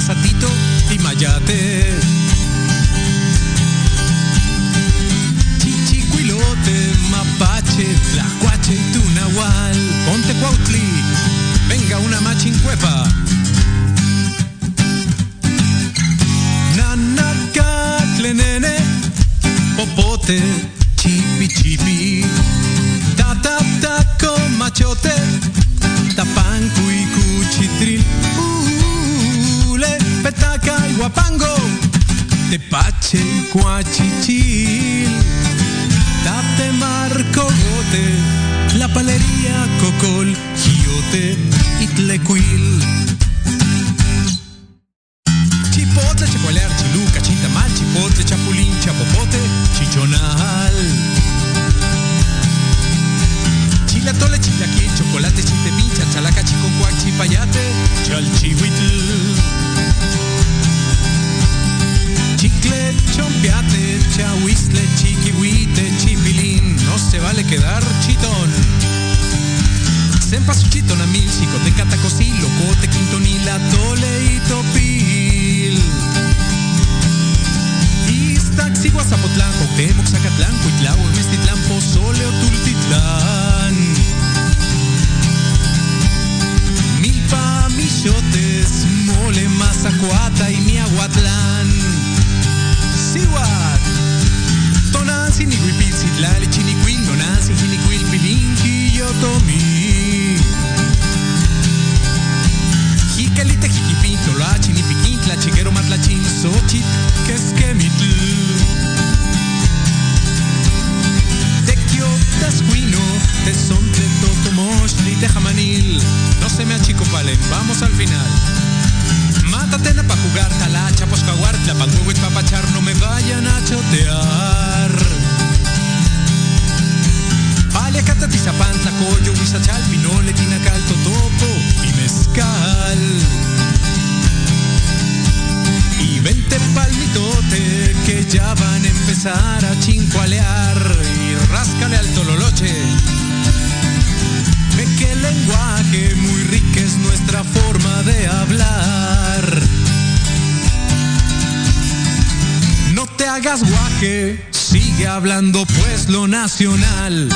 Masatito y Mayate. Chichicuilote, Mapache, Tlacuache y Tunahual. Ponte Cuautli, venga una machincuepa. Nanacacle, nene, popote, petaca y guapango, tepache y cuachichil. Tate marco gote, la palería cocol, giote y tlecuil. Chipotle, chipolear, chiluca, chintamal, chipotle, chapulín, chapopote, chichonal. Chilatole, chilaquil, chocolate, chiltepincha, chalaca, chiconcuac, chipayate, chalchihuitl. Chompiate, chahuistle, chiquihuite, chipilín. No se vale quedar chitón. Sempa suchito, namil, chicote, catacosí, locote, quintonila, tole y topil. Iztaxi, Guazapotlán, Cuauhtémoc, Zacatlán, Cuitlao, Mestitlán, Pozole o Tultitlán. Milpa, Michotes, Mole, Mazacuata y Miahuatlán. Sihuat, Tonantzin, Niguipil, Citlali, Chinicuil, Nonantzin, Jinicuil, Pilinqui, Yotomí. Jiquelite, Jiquipin, Toloachin, Ipiquintla, Chiquero, Matlachín, Xochitl, Quesquemitl. Tequio, Tascuino, Tezontle, Totomochli, Tejamanil. No se me achicopalen, vamos al final. Jugar, talacha, poscaguar, tlapanhuehuet, papachar, no me vayan a chotear. Palia, catatizapán, tlacoyo, huizachal, pinole, tinacal, totopo y mezcal. Y vente palmitote que ya van a empezar a chincualear y ráscale al tololoche. Ve que lenguaje muy rico es nuestra forma de hablar. Te hagas guaje, sigue hablando pues lo nacional.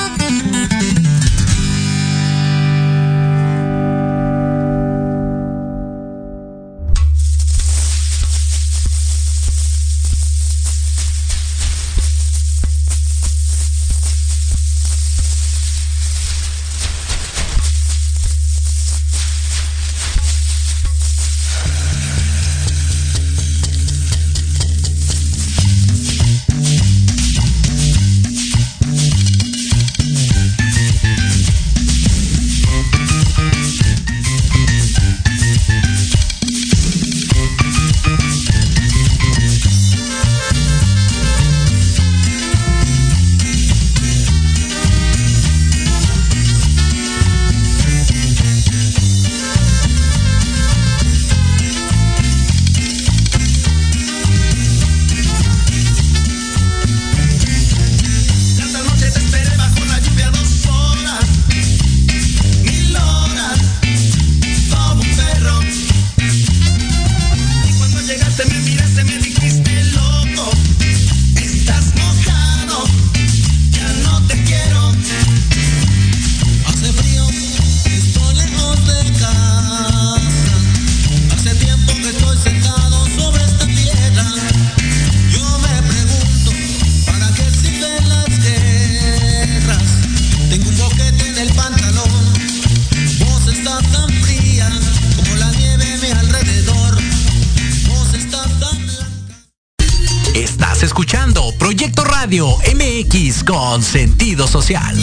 Con sentido social.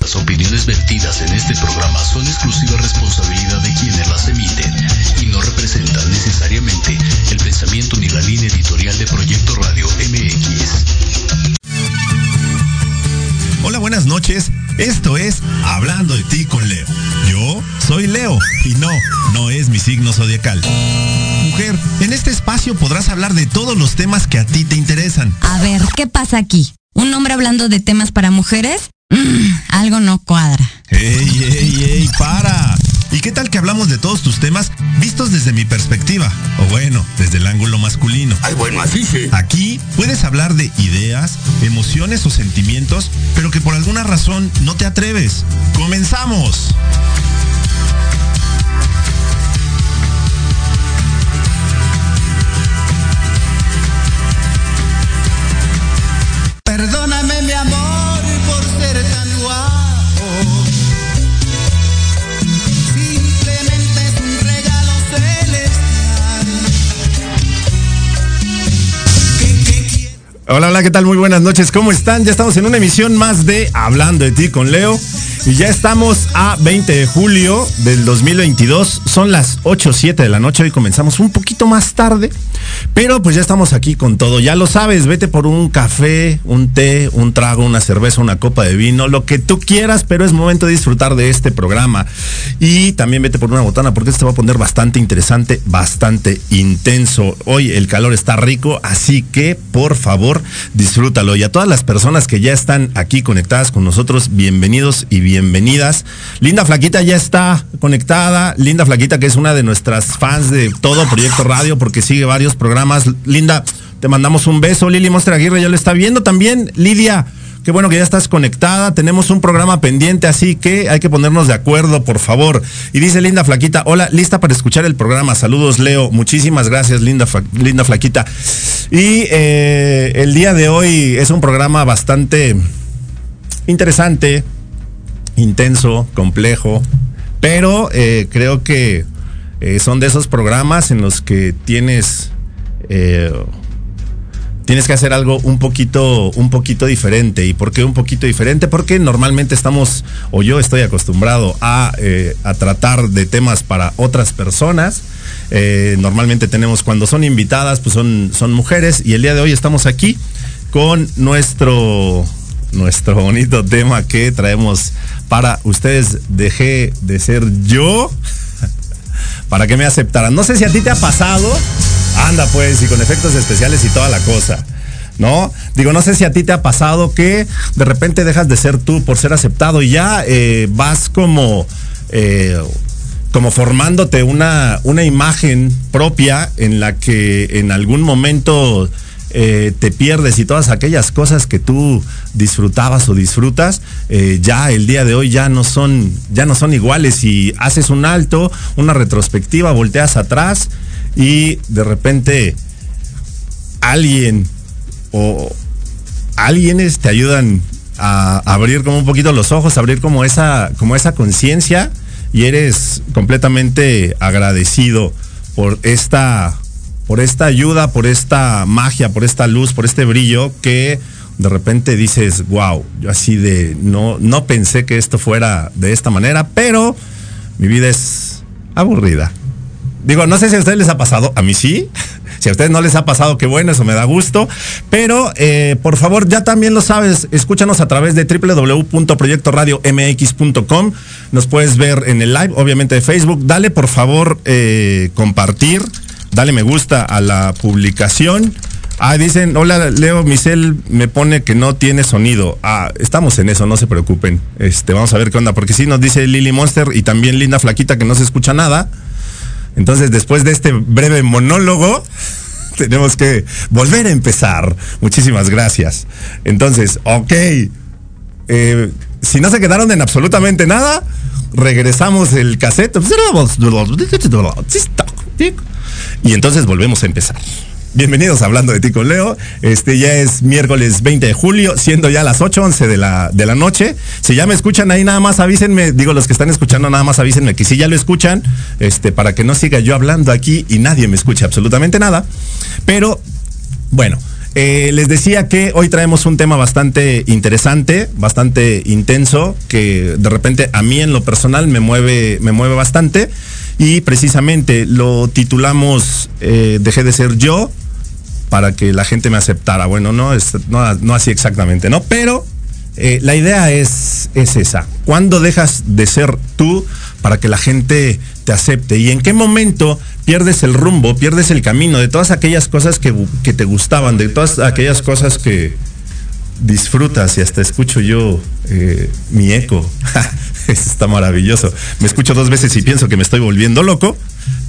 Las opiniones vertidas en este programa son exclusiva responsabilidad de quienes las emiten y no representan necesariamente el pensamiento ni la línea editorial de Proyecto Radio MX. Hola, buenas noches. Esto es Hablando de ti con Leo. Yo soy Leo y no, no es mi signo zodiacal. Mujer, en este espacio podrás hablar de todos los temas que a ti te interesan. A ver, ¿qué pasa aquí? ¿Un hombre hablando de temas para mujeres? Mm, algo no cuadra. ¡Ey, ey, ey! ¡Para! ¿Y qué tal que hablamos de todos tus temas vistos desde mi perspectiva? O bueno, desde el ángulo masculino. Ay, bueno, así sí. Aquí puedes hablar de ideas, emociones o sentimientos, pero que por alguna razón no te atreves. ¡Comenzamos! Perdóname mi amor por ser tan guapo. Simplemente es un regalo celestial. Hola, hola, ¿qué tal? Muy buenas noches, ¿cómo están? Ya estamos en una emisión más de Hablando de ti con Leo. Y ya estamos a 20 de julio del 2022. Son las 8.07 de la noche. Hoy comenzamos un poquito más tarde. Pero pues ya estamos aquí con todo. Ya lo sabes, vete por un café, un té, un trago, una cerveza, una copa de vino, lo que tú quieras, pero es momento de disfrutar de este programa. Y también vete por una botana porque esto va a poner bastante interesante, bastante intenso. Hoy el calor está rico, así que por favor disfrútalo. Y a todas las personas que ya están aquí conectadas con nosotros, bienvenidos y bienvenidas. Linda Flaquita ya está conectada. Linda Flaquita, que es una de nuestras fans de todo Proyecto Radio, porque sigue varios programas. Linda, te mandamos un beso. Lili Monster Aguirre ya lo está viendo también. Lidia. Qué bueno que ya estás conectada. Tenemos un programa pendiente, así que hay que ponernos de acuerdo, por favor. Y dice Linda Flaquita, hola, lista para escuchar el programa. Saludos, Leo. Muchísimas gracias, Linda, Linda Flaquita. Y eh, el día de hoy es un programa bastante interesante, intenso, complejo, pero eh, creo que eh, son de esos programas en los que tienes eh, tienes que hacer algo un poquito un poquito diferente. Y por qué un poquito diferente porque normalmente estamos o yo estoy acostumbrado a, a tratar de temas para otras personas. Normalmente tenemos cuando son invitadas pues son son mujeres. Y el día de hoy estamos aquí con nuestro nuestro bonito tema que traemos para ustedes. Dejé de ser yo para que me aceptaran. No sé si a ti te ha pasado. Anda pues, y con efectos especiales y toda la cosa. ¿No? Digo, no sé si a ti te ha pasado que de repente dejas de ser tú por ser aceptado y ya eh, vas como, eh, como formándote una, una imagen propia en la que en algún momento eh, te pierdes y todas aquellas cosas que tú disfrutabas o disfrutas, eh, ya el día de hoy ya no son, ya no son iguales. Y haces un alto, una retrospectiva, volteas atrás y de repente alguien o alguienes te ayudan a abrir como un poquito los ojos, abrir como esa, como esa conciencia y eres completamente agradecido por esta, por esta ayuda, por esta magia, por esta luz, por este brillo que de repente dices, wow, yo así de, no, no pensé que esto fuera de esta manera, pero mi vida es aburrida. Digo, no sé si a ustedes les ha pasado, a mí sí. Si a ustedes no les ha pasado, qué bueno, eso me da gusto. Pero eh, por favor, ya también lo sabes, escúchanos a través de www.proyectoradiomx.com. Nos puedes ver en el live, obviamente de Facebook. Dale por favor eh, compartir, dale me gusta a la publicación. Ah, dicen, hola Leo, Misel me pone que no tiene sonido. Ah, estamos en eso, no se preocupen. Este, vamos a ver qué onda, porque sí nos dice Lily Monster y también Linda Flaquita que no se escucha nada. Entonces, después de este breve monólogo, tenemos que volver a empezar. Muchísimas gracias. Entonces, ok. Eh, si no se quedaron en absolutamente nada, regresamos el cassette. Y entonces volvemos a empezar. Bienvenidos a Hablando de ti con Leo. Este ya es miércoles 20 de julio, siendo ya las 8.11 de la, de la noche. Si ya me escuchan ahí, nada más avísenme. Digo, los que están escuchando, nada más avísenme que si ya lo escuchan, este, para que no siga yo hablando aquí y nadie me escuche absolutamente nada. Pero, bueno. Eh, les decía que hoy traemos un tema bastante interesante, bastante intenso, que de repente a mí en lo personal me mueve, me mueve bastante. Y precisamente lo titulamos eh, Dejé de ser yo para que la gente me aceptara. Bueno, no, no, no así exactamente, ¿no? Pero eh, la idea es, es esa. ¿Cuándo dejas de ser tú para que la gente te acepte? ¿Y en qué momento pierdes el rumbo, pierdes el camino de todas aquellas cosas que, que te gustaban, de todas aquellas cosas que disfrutas y hasta escucho yo eh, mi eco? está maravilloso. Me escucho dos veces y pienso que me estoy volviendo loco,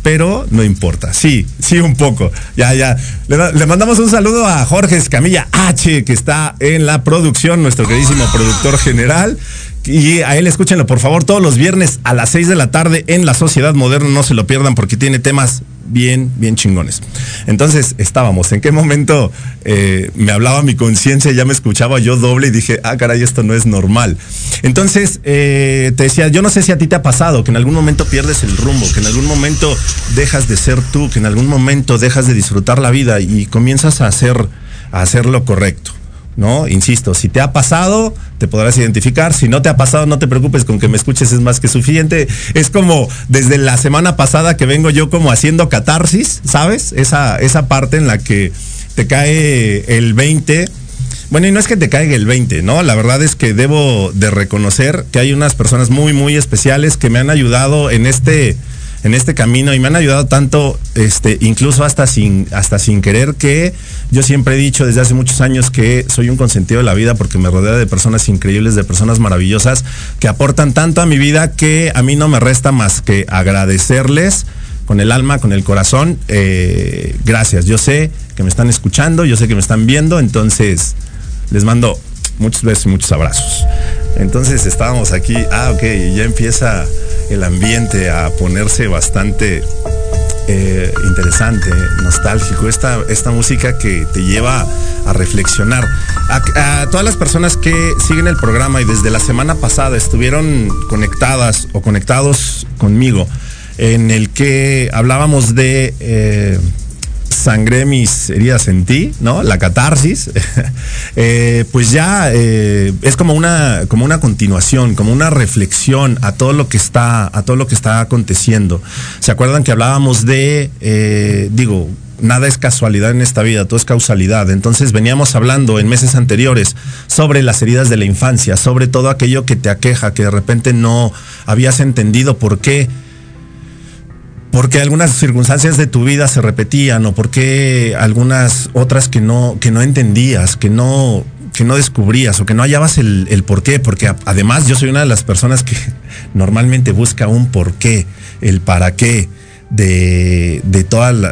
pero no importa. Sí, sí, un poco. Ya, ya. Le, mandamos un saludo a Jorge Escamilla H, que está en la producción, nuestro queridísimo productor general. Y a él escúchenlo, por favor, todos los viernes a las 6 de la tarde en La Sociedad Moderna. No se lo pierdan porque tiene temas bien, bien chingones. Entonces, estábamos. ¿En qué momento eh, me hablaba mi conciencia? Ya me escuchaba yo doble y dije, ah, caray, esto no es normal. Entonces, eh, te decía, yo no sé si a ti te ha pasado que en algún momento pierdes el rumbo, que en algún momento dejas de ser tú, que en algún momento dejas de disfrutar la vida y comienzas a hacer, a hacer lo correcto. ¿No? Insisto, si te ha pasado, te podrás identificar. Si no te ha pasado, no te preocupes, con que me escuches es más que suficiente. Es como desde la semana pasada que vengo yo como haciendo catarsis, ¿sabes? Esa, esa parte en la que te cae el 20. Bueno, y no es que te caiga el 20, ¿no? La verdad es que debo de reconocer que hay unas personas muy, muy especiales que me han ayudado en este en este camino y me han ayudado tanto, este, incluso hasta sin, hasta sin querer que yo siempre he dicho desde hace muchos años que soy un consentido de la vida porque me rodea de personas increíbles, de personas maravillosas que aportan tanto a mi vida que a mí no me resta más que agradecerles con el alma, con el corazón. Eh, gracias. Yo sé que me están escuchando, yo sé que me están viendo, entonces les mando muchos besos y muchos abrazos. Entonces estábamos aquí, ah, ok, ya empieza el ambiente a ponerse bastante eh, interesante, nostálgico, esta, esta música que te lleva a reflexionar. A, todas las personas que siguen el programa y desde la semana pasada estuvieron conectadas o conectados conmigo, en el que hablábamos de... Eh, sangré mis heridas en ti, ¿no? La catarsis, eh, pues ya eh, es como una, como una continuación, como una reflexión a todo lo que está, a todo lo que está aconteciendo. ¿Se acuerdan que hablábamos de, eh, digo, nada es casualidad en esta vida, todo es causalidad. Entonces veníamos hablando en meses anteriores sobre las heridas de la infancia, sobre todo aquello que te aqueja, que de repente no habías entendido por qué porque algunas circunstancias de tu vida se repetían o porque algunas otras que no, que no entendías, que no, que no descubrías o que no hallabas el, por qué, porque además yo soy una de las personas que normalmente busca un por qué, el para qué. De, de,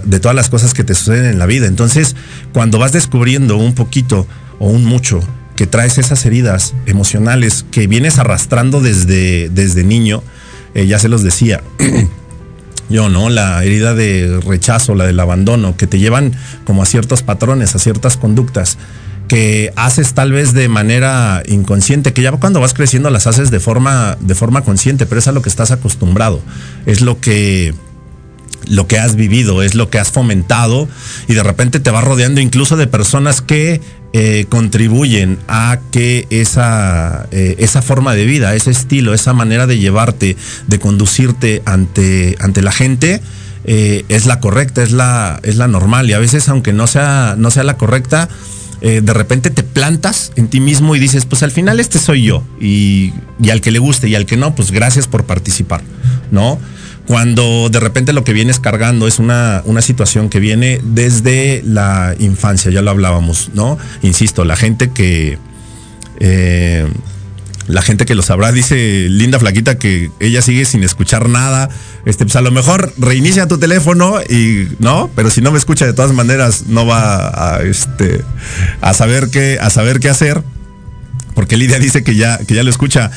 de todas las cosas que te suceden en la vida. Entonces, cuando vas descubriendo un poquito o un mucho que traes esas heridas emocionales que vienes arrastrando desde, desde niño, eh, ya se los decía, yo, ¿no? La herida de rechazo, la del abandono, que te llevan como a ciertos patrones, a ciertas conductas que haces tal vez de manera inconsciente, que ya cuando vas creciendo las haces de forma, de forma consciente, pero es a lo que estás acostumbrado, es lo que, lo que has vivido, es lo que has fomentado y de repente te vas rodeando incluso de personas que eh, contribuyen a que esa, eh, esa forma de vida, ese estilo, esa manera de llevarte, de conducirte ante, ante la gente, eh, es la correcta, es la, es la normal. Y a veces, aunque no sea, no sea la correcta, de repente te plantas en ti mismo y dices, pues al final este soy yo. Y, y al que le guste y al que no, pues gracias por participar, ¿no? Cuando de repente lo que vienes cargando es una, una situación que viene desde la infancia, ya lo hablábamos, ¿no? Insisto, la gente que... Eh, la gente que lo sabrá dice Linda Flaquita que ella sigue sin escuchar nada. Este, pues a lo mejor reinicia tu teléfono y no, pero si no me escucha de todas maneras no va a, este, a saber qué, a saber qué hacer. Porque Lidia dice que ya, que ya lo escucha.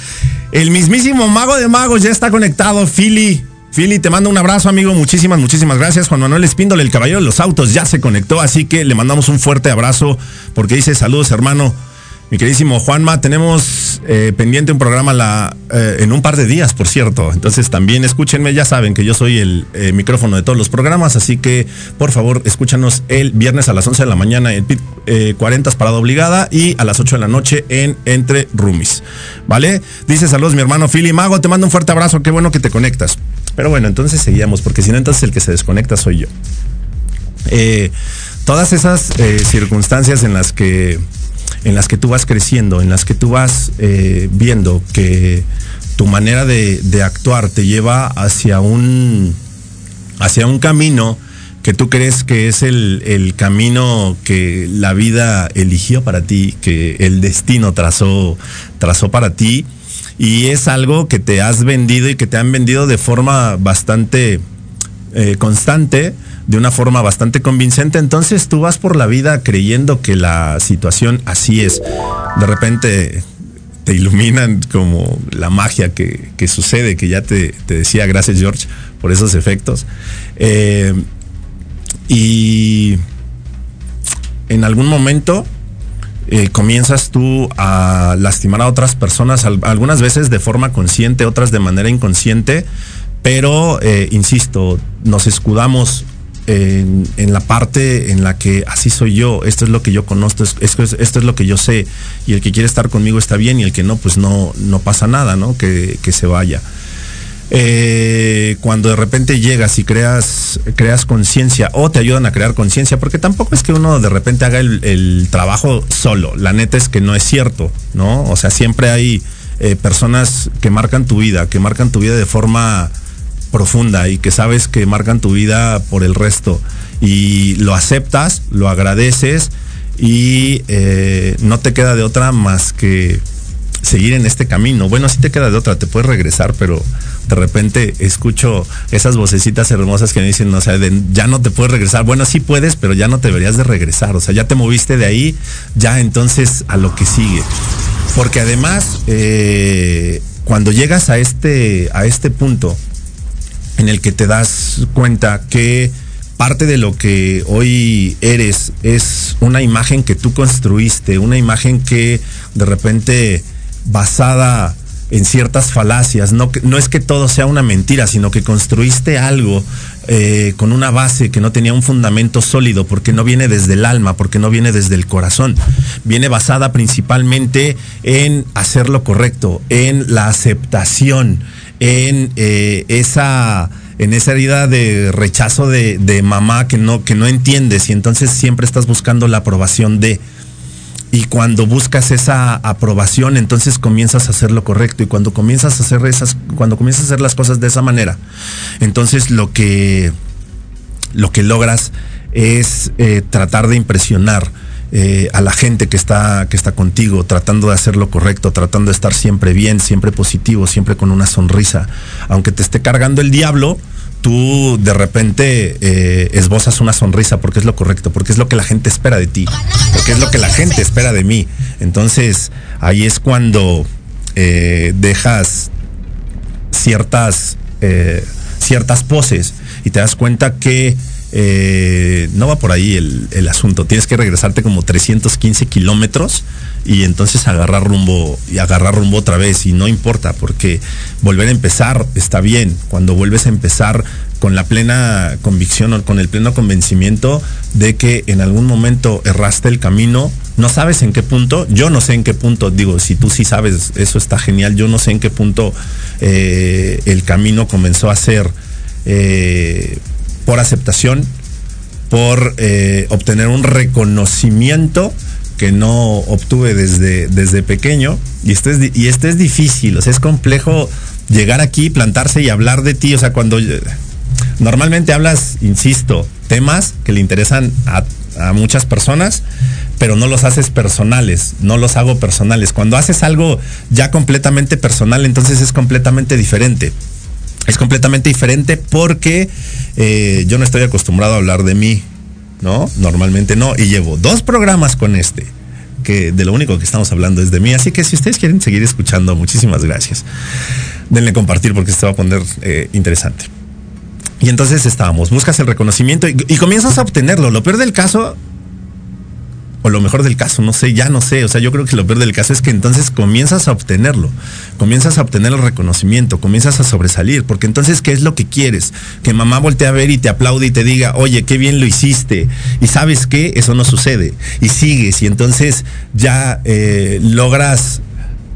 El mismísimo mago de magos ya está conectado, Philly. Fili, te mando un abrazo, amigo. Muchísimas, muchísimas gracias. Juan Manuel Espíndole, el caballero de los autos, ya se conectó, así que le mandamos un fuerte abrazo porque dice saludos, hermano. Mi queridísimo Juanma, tenemos eh, pendiente un programa eh, en un par de días, por cierto. Entonces también escúchenme, ya saben que yo soy el eh, micrófono de todos los programas, así que por favor escúchanos el viernes a las 11 de la mañana en PIT 40 parada obligada y a las 8 de la noche en Entre Rumis. ¿Vale? Dice saludos mi hermano Philly Mago, te mando un fuerte abrazo, qué bueno que te conectas. Pero bueno, entonces seguíamos, porque si no, entonces el que se desconecta soy yo. todas esas circunstancias en las que en las que tú vas creciendo, en las que tú vas eh, viendo que tu manera de, actuar te lleva hacia un, hacia un camino que tú crees que es el, camino que la vida eligió para ti, que el destino trazó, trazó para ti. y es algo que te has vendido y que te han vendido de forma bastante eh, constante, de una forma bastante convincente, entonces tú vas por la vida creyendo que la situación así es. De repente te iluminan como la magia que, que sucede, que ya te, te, decía, gracias George por esos efectos. Eh, y en algún momento eh, comienzas tú a lastimar a otras personas, algunas veces de forma consciente, otras de manera inconsciente, pero, eh, insisto, nos escudamos en, la parte en la que así soy yo, esto es lo que yo conozco, esto es, lo que yo sé, y el que quiere estar conmigo está bien, y el que no, pues no, no pasa nada, ¿no? Que, que se vaya. Eh, cuando de repente llegas y creas, creas conciencia o te ayudan a crear conciencia, porque tampoco es que uno de repente haga el, el, trabajo solo, la neta es que no es cierto, ¿no? O sea, siempre hay eh, personas que marcan tu vida, que marcan tu vida de forma profunda y que sabes que marcan tu vida por el resto y lo aceptas, lo agradeces y eh, no te queda de otra más que seguir en este camino. Bueno, sí te queda de otra, te puedes regresar, pero de repente escucho esas vocecitas hermosas que me dicen, o sea, ya no te puedes regresar. Bueno, sí puedes, pero ya no te deberías de regresar. O sea, ya te moviste de ahí, ya entonces a lo que sigue. Porque además, eh, cuando llegas a este, a este punto en el que te das cuenta que parte de lo que hoy eres es una imagen que tú construiste, una imagen que de repente basada en ciertas falacias. No, es que todo sea una mentira, sino que construiste algo eh, con una base que no tenía un fundamento sólido, porque no viene desde el alma, porque no viene desde el corazón. Viene basada principalmente en hacer lo correcto, en la aceptación, en eh, esa en esa herida de rechazo de, de, mamá que no, que no entiendes y entonces siempre estás buscando la aprobación de y cuando buscas esa aprobación, entonces comienzas a hacer lo correcto. Y cuando comienzas a hacer esas, cuando comienzas a hacer las cosas de esa manera, entonces lo que, lo que logras es eh, tratar de impresionar eh, a la gente que está, que está contigo, tratando de hacer lo correcto, tratando de estar siempre bien, siempre positivo, siempre con una sonrisa. Aunque te esté cargando el diablo, tú de repente eh, esbozas una sonrisa porque es lo correcto, porque es lo que la gente espera de ti, porque es lo que la gente espera de mí. Entonces, ahí es cuando eh, dejas ciertas, ciertas poses y te das cuenta que eh, no va por ahí el, el, asunto. Tienes que regresarte como 315 kilómetros y entonces agarrar rumbo y agarrar rumbo otra vez. Y no importa, porque volver a empezar está bien. Cuando vuelves a empezar con la plena convicción o con el pleno convencimiento de que en algún momento erraste el camino, no sabes en qué punto, yo no sé en qué punto, digo, si tú sí sabes, eso está genial, yo no sé en qué punto eh, el camino comenzó a ser eh, por aceptación, por eh, obtener un reconocimiento que no obtuve desde, desde pequeño. Y este, es, y este es difícil, o sea, es complejo llegar aquí, plantarse y hablar de ti. O sea, cuando normalmente hablas, insisto, temas que le interesan a, a muchas personas, pero no los haces personales, no los hago personales. Cuando haces algo ya completamente personal, entonces es completamente diferente es completamente diferente porque eh, yo no estoy acostumbrado a hablar de mí, ¿no? Normalmente no. Y llevo dos programas con este, que de lo único que estamos hablando es de mí. Así que si ustedes quieren seguir escuchando, muchísimas gracias. Denle compartir porque se va a poner eh, interesante. Y entonces estábamos, buscas el reconocimiento y, y comienzas a obtenerlo. Lo peor del caso o lo mejor del caso, no sé, ya no sé, o sea, yo creo que lo peor del caso es que entonces comienzas a obtenerlo, comienzas a obtener el reconocimiento, comienzas a sobresalir, porque entonces, ¿qué es lo que quieres? Que mamá voltee a ver y te aplaude y te diga, oye, qué bien lo hiciste, y sabes qué, eso no sucede, y sigues, y entonces ya eh, logras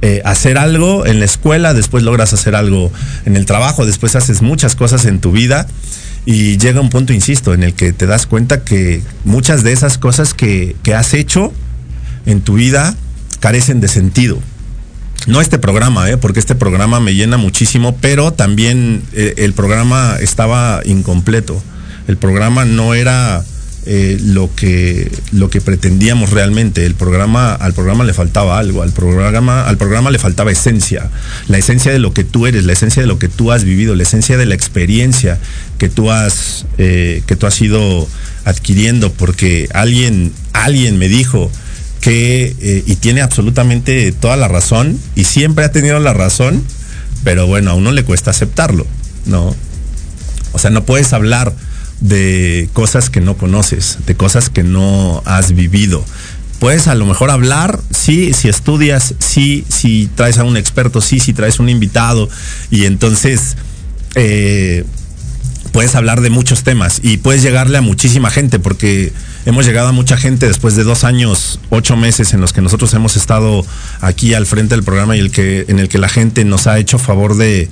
eh, hacer algo en la escuela, después logras hacer algo en el trabajo, después haces muchas cosas en tu vida y llega un punto, insisto, en el que te das cuenta que muchas de esas cosas que, que has hecho en tu vida carecen de sentido. No este programa, ¿eh? porque este programa me llena muchísimo, pero también eh, el programa estaba incompleto. El programa no era eh, lo que lo que pretendíamos realmente. El programa, al programa le faltaba algo, al programa, al programa le faltaba esencia, la esencia de lo que tú eres, la esencia de lo que tú has vivido, la esencia de la experiencia que tú has, eh, que tú has ido adquiriendo, porque alguien, alguien me dijo que, eh, y tiene absolutamente toda la razón, y siempre ha tenido la razón, pero bueno, a uno le cuesta aceptarlo, ¿no? O sea, no puedes hablar de cosas que no conoces, de cosas que no has vivido. Puedes a lo mejor hablar, sí, si estudias, sí, si traes a un experto, sí, si traes un invitado, y entonces eh, puedes hablar de muchos temas y puedes llegarle a muchísima gente, porque hemos llegado a mucha gente después de dos años, ocho meses en los que nosotros hemos estado aquí al frente del programa y el que, en el que la gente nos ha hecho favor de,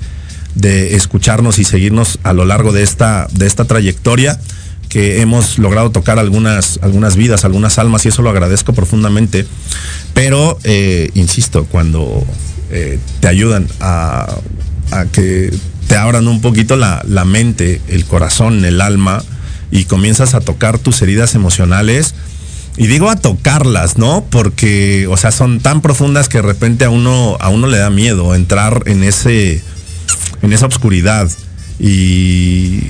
de escucharnos y seguirnos a lo largo de esta, de esta trayectoria que hemos logrado tocar algunas, algunas vidas, algunas almas y eso lo agradezco profundamente. Pero, eh, insisto, cuando eh, te ayudan a, a, que te abran un poquito la, la, mente, el corazón, el alma y comienzas a tocar tus heridas emocionales, y digo a tocarlas, ¿no? Porque, o sea, son tan profundas que de repente a uno, a uno le da miedo entrar en ese en esa oscuridad y,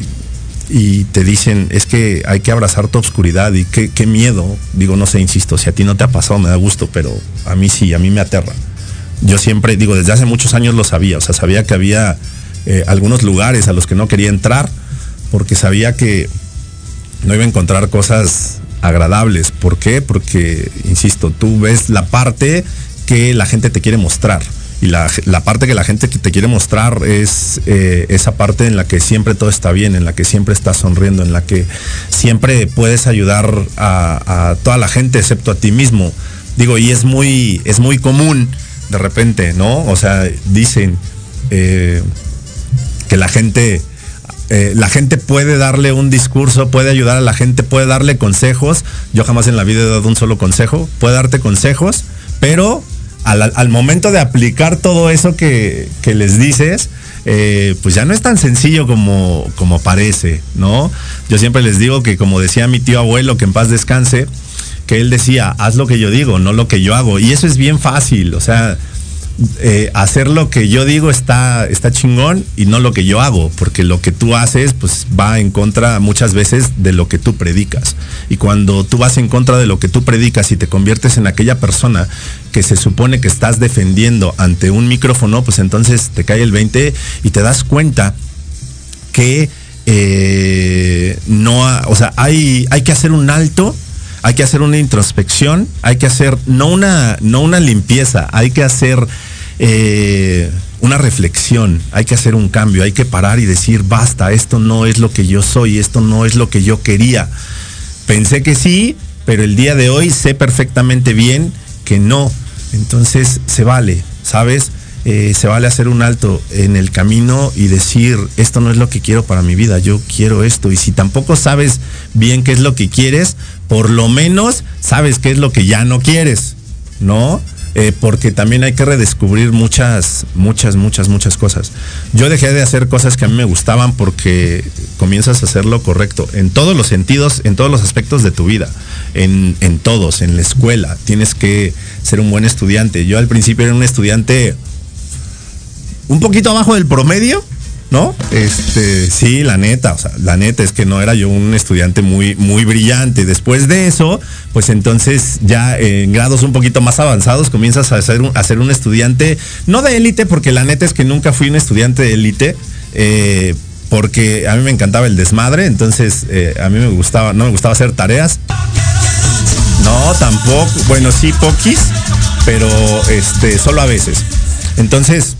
y te dicen, es que hay que abrazar tu oscuridad y qué, miedo. Digo, no sé, insisto, si a ti no te ha pasado me da gusto, pero a mí sí, a mí me aterra. Yo siempre, digo, desde hace muchos años lo sabía, o sea, sabía que había eh, algunos lugares a los que no quería entrar porque sabía que no iba a encontrar cosas agradables. ¿Por qué? Porque, insisto, tú ves la parte que la gente te quiere mostrar y la, la, parte que la gente te quiere mostrar es eh, esa parte en la que siempre todo está bien, en la que siempre estás sonriendo, en la que siempre puedes ayudar a, toda la gente excepto a ti mismo. Digo, y es muy, es muy común de repente, ¿no? O sea, dicen eh, que la gente, eh, la gente puede darle un discurso, puede ayudar a la gente, puede darle consejos. Yo jamás en la vida he dado un solo consejo, puede darte consejos, pero al, al, momento de aplicar todo eso que, que les dices, eh, pues ya no es tan sencillo como, como parece, ¿no? Yo siempre les digo que como decía mi tío abuelo, que en paz descanse, que él decía, haz lo que yo digo, no lo que yo hago. Y eso es bien fácil, o sea, eh, hacer lo que yo digo está, está chingón y no lo que yo hago, porque lo que tú haces pues va en contra muchas veces de lo que tú predicas. Y cuando tú vas en contra de lo que tú predicas y te conviertes en aquella persona que se supone que estás defendiendo ante un micrófono, pues entonces te cae el 20 y te das cuenta que eh, no, ha, o sea, hay, hay que hacer un alto hay que hacer una introspección, hay que hacer no una, no una limpieza, hay que hacer eh, una reflexión, hay que hacer un cambio, hay que parar y decir, basta, esto no es lo que yo soy, esto no es lo que yo quería. Pensé que sí, pero el día de hoy sé perfectamente bien que no. Entonces se vale, ¿sabes? Eh, se vale hacer un alto en el camino y decir, esto no es lo que quiero para mi vida, yo quiero esto. Y si tampoco sabes bien qué es lo que quieres, por lo menos sabes qué es lo que ya no quieres, ¿no? Eh, porque también hay que redescubrir muchas, muchas, muchas, muchas cosas. Yo dejé de hacer cosas que a mí me gustaban porque comienzas a hacer lo correcto en todos los sentidos, en todos los aspectos de tu vida, en, en todos, en la escuela. Tienes que ser un buen estudiante. Yo al principio era un estudiante un poquito abajo del promedio, ¿no? Este, sí, la neta, o sea, la neta es que no era yo un estudiante muy, muy brillante. Después de eso, pues entonces ya en grados un poquito más avanzados comienzas a ser un, a ser un estudiante, no de élite, porque la neta es que nunca fui un estudiante de élite, eh, porque a mí me encantaba el desmadre, entonces eh, a mí me gustaba, no me gustaba hacer tareas. No, tampoco, bueno, sí, poquis, pero este, solo a veces. Entonces,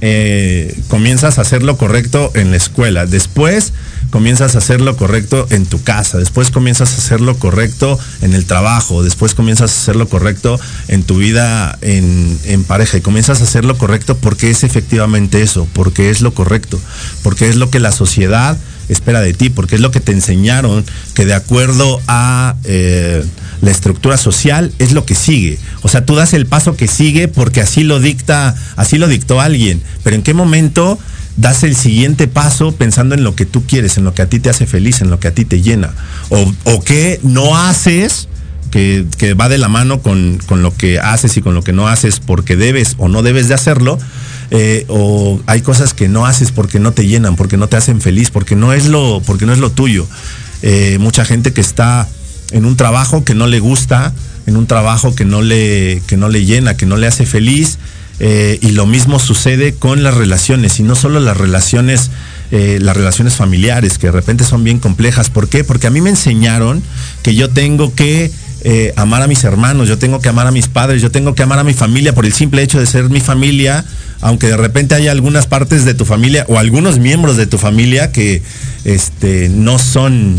eh, comienzas a hacer lo correcto en la escuela, después comienzas a hacer lo correcto en tu casa, después comienzas a hacer lo correcto en el trabajo, después comienzas a hacer lo correcto en tu vida en, en, pareja y comienzas a hacer lo correcto porque es efectivamente eso, porque es lo correcto, porque es lo que la sociedad espera de ti, porque es lo que te enseñaron que de acuerdo a... Eh, la estructura social es lo que sigue. O sea, tú das el paso que sigue porque así lo dicta, así lo dictó alguien. Pero en qué momento das el siguiente paso pensando en lo que tú quieres, en lo que a ti te hace feliz, en lo que a ti te llena. O, qué no haces que, que va de la mano con, con lo que haces y con lo que no haces porque debes o no debes de hacerlo. eh, o hay cosas que no haces porque no te llenan, porque no te hacen feliz, porque no es lo, porque no es lo tuyo. Eh, mucha gente que está en un trabajo que no le gusta, en un trabajo que no le, que no le llena, que no le hace feliz. eh, y lo mismo sucede con las relaciones, y no solo las relaciones, eh, las relaciones familiares, que de repente son bien complejas. ¿Por qué? Porque a mí me enseñaron que yo tengo que eh, amar a mis hermanos, yo tengo que amar a mis padres, yo tengo que amar a mi familia por el simple hecho de ser mi familia, aunque de repente haya algunas partes de tu familia o algunos miembros de tu familia que este, no son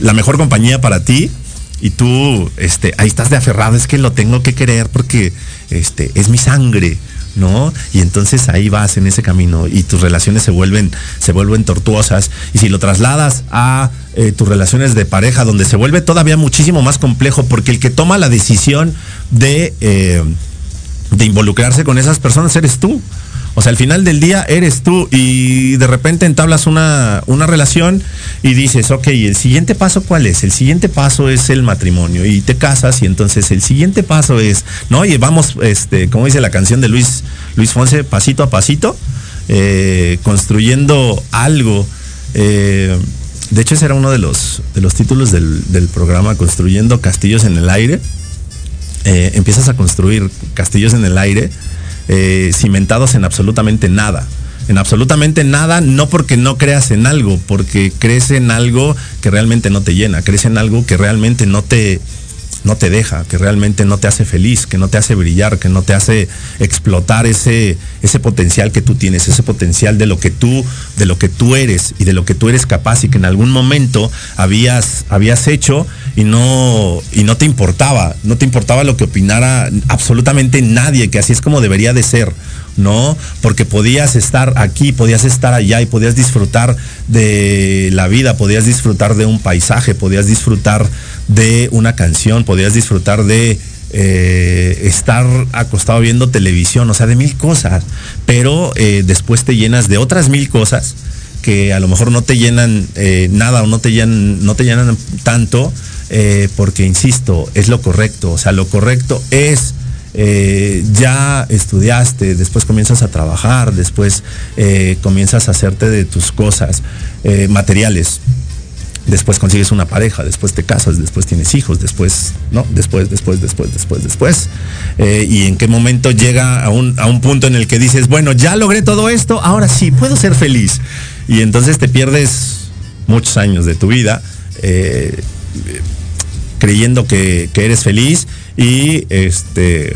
la mejor compañía para ti y tú este, ahí estás de aferrado, es que lo tengo que querer porque este, es mi sangre. ¿No? Y entonces ahí vas en ese camino y tus relaciones se vuelven, se vuelven tortuosas. Y si lo trasladas a eh, tus relaciones de pareja, donde se vuelve todavía muchísimo más complejo, porque el que toma la decisión de, eh, de involucrarse con esas personas eres tú. O sea, al final del día eres tú y de repente entablas una, una relación y dices, ok, ¿el siguiente paso cuál es? El siguiente paso es el matrimonio y te casas y entonces el siguiente paso es, ¿no? Y vamos, este, como dice la canción de Luis, Luis Fonse, pasito a pasito, eh, construyendo algo. eh, de hecho, ese era uno de los, de los títulos del, programa, Construyendo Castillos en el Aire. Eh, empiezas a construir castillos en el aire eh, cimentados en absolutamente nada. En absolutamente nada, no porque no creas en algo, porque crees en algo que realmente no te llena, crees en algo que realmente no te, no te deja, que realmente no te hace feliz, que no te hace brillar, que no te hace explotar ese, ese potencial que tú tienes, ese potencial de lo que tú, de lo que tú eres y de lo que tú eres capaz y que en algún momento habías, habías hecho y no, y no te importaba, no te importaba lo que opinara absolutamente nadie, que así es como debería de ser. ¿no? Porque podías estar aquí, podías estar allá y podías disfrutar de la vida, podías disfrutar de un paisaje, podías disfrutar de una canción, podías disfrutar de eh, estar acostado viendo televisión, o sea, de mil cosas, pero eh, después te llenas de otras mil cosas que a lo mejor no te llenan eh, nada o no te llenan, no te llenan tanto, porque insisto, es lo correcto, o sea, lo correcto es ya estudiaste, después comienzas a trabajar, después comienzas a hacerte de tus cosas materiales. Después consigues una pareja, después te casas, después tienes hijos, después, no, después, después, después, después, después. Eh, y en qué momento llega a un, a un punto en el que dices, bueno, ya logré todo esto, ahora sí, puedo ser feliz. Y entonces te pierdes muchos años de tu vida eh, creyendo que, que eres feliz y este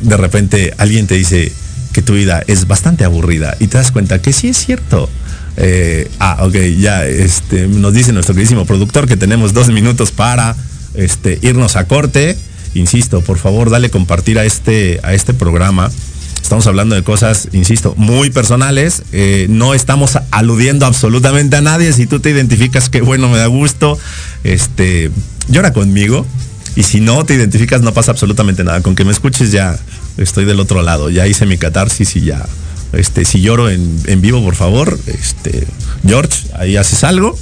de repente alguien te dice que tu vida es bastante aburrida y te das cuenta que sí es cierto. Eh, ah, ok, ya este, nos dice nuestro queridísimo productor que tenemos dos minutos para este, irnos a corte. Insisto, por favor, dale compartir a este, a este programa. Estamos hablando de cosas, insisto, muy personales. Eh, no estamos aludiendo absolutamente a nadie. Si tú te identificas, que bueno, me da gusto. Este, llora conmigo. Y si no te identificas, no pasa absolutamente nada. Con que me escuches ya estoy del otro lado. Ya hice mi catarsis y ya. Este, si lloro en, en vivo, por favor, este, George, ahí haces algo.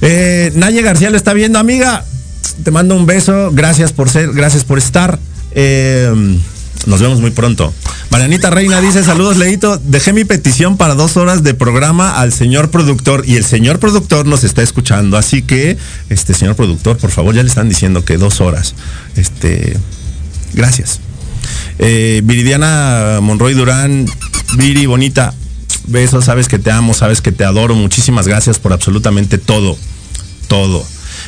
Eh, Naye García lo está viendo, amiga. Te mando un beso. Gracias por ser, gracias por estar. Eh, nos vemos muy pronto. Marianita Reina dice, saludos Leito, dejé mi petición para dos horas de programa al señor productor y el señor productor nos está escuchando, así que, este señor productor, por favor, ya le están diciendo que dos horas. Este, gracias. Eh, Viridiana Monroy Durán, Viri, bonita, besos, sabes que te amo, sabes que te adoro, muchísimas gracias por absolutamente todo, todo.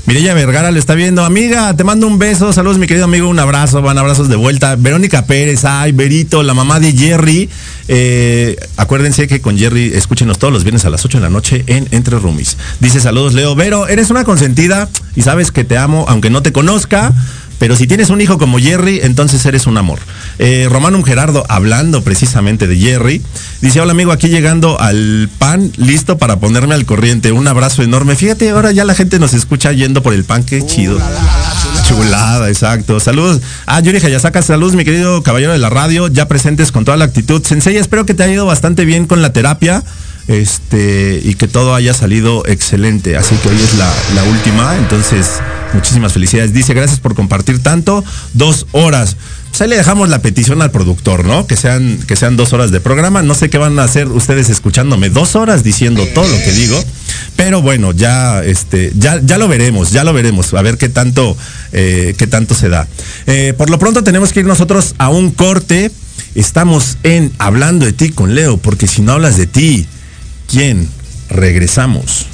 Mireya Vergara le está viendo, amiga, te mando un beso, saludos mi querido amigo, un abrazo, van abrazos de vuelta. Verónica Pérez, ay, Berito, la mamá de Jerry. Eh, acuérdense que con Jerry, escúchenos todos los viernes a las 8 de la noche en Entre Rumis. Dice saludos, Leo, Vero, eres una consentida y sabes que te amo, aunque no te conozca. Pero si tienes un hijo como Jerry, entonces eres un amor. Eh, Romanum Gerardo, hablando precisamente de Jerry, dice, hola amigo, aquí llegando al pan, listo para ponerme al corriente. Un abrazo enorme. Fíjate, ahora ya la gente nos escucha yendo por el pan, qué chido. chulada, exacto. Saludos. Ah, Yuri Hayasaka, saludos, mi querido caballero de la radio, ya presentes con toda la actitud. Sensei, espero que te haya ido bastante bien con la terapia. Este, y que todo haya salido excelente. Así que hoy es la, última. Entonces, muchísimas felicidades. Dice, gracias por compartir tanto. Dos horas. Pues ahí le dejamos la petición al productor, ¿no? Que sean, que sean dos horas de programa. No sé qué van a hacer ustedes escuchándome dos horas diciendo todo lo que digo. Pero bueno, ya, este, ya, ya lo veremos, ya lo veremos. A ver qué tanto, eh, qué tanto se da. Eh, por lo pronto tenemos que ir nosotros a un corte. Estamos en Hablando de ti con Leo, porque si no hablas de ti, ¿quién? Regresamos.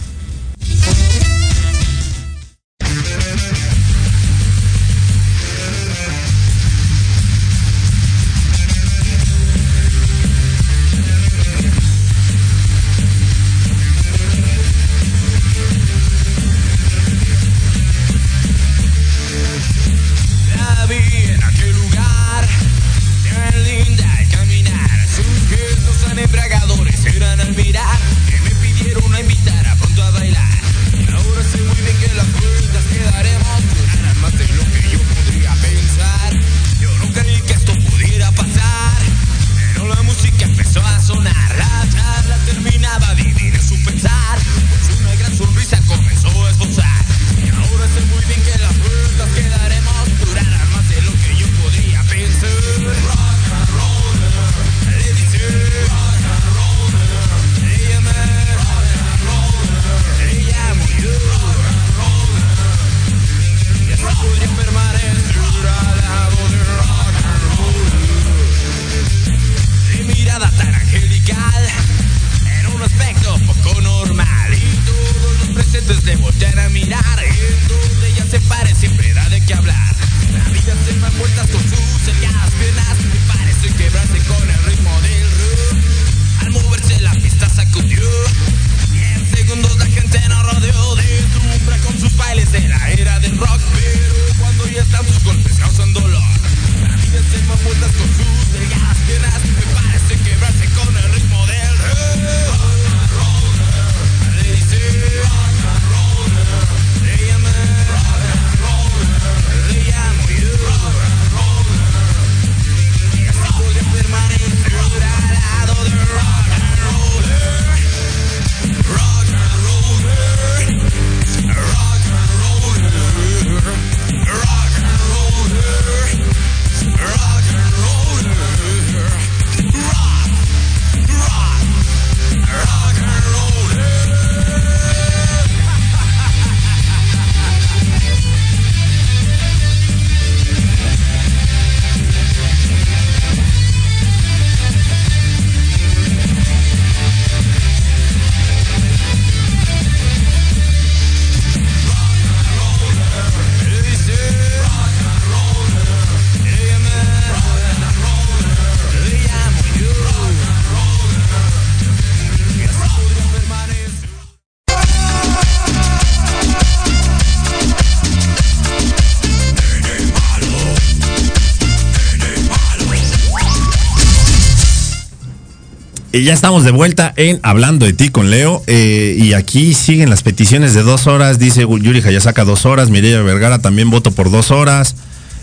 Y ya estamos de vuelta en Hablando de ti con Leo. eh, y aquí siguen las peticiones de dos horas. Dice Yuri Hayasaka dos horas. Mireya Vergara también voto por dos horas.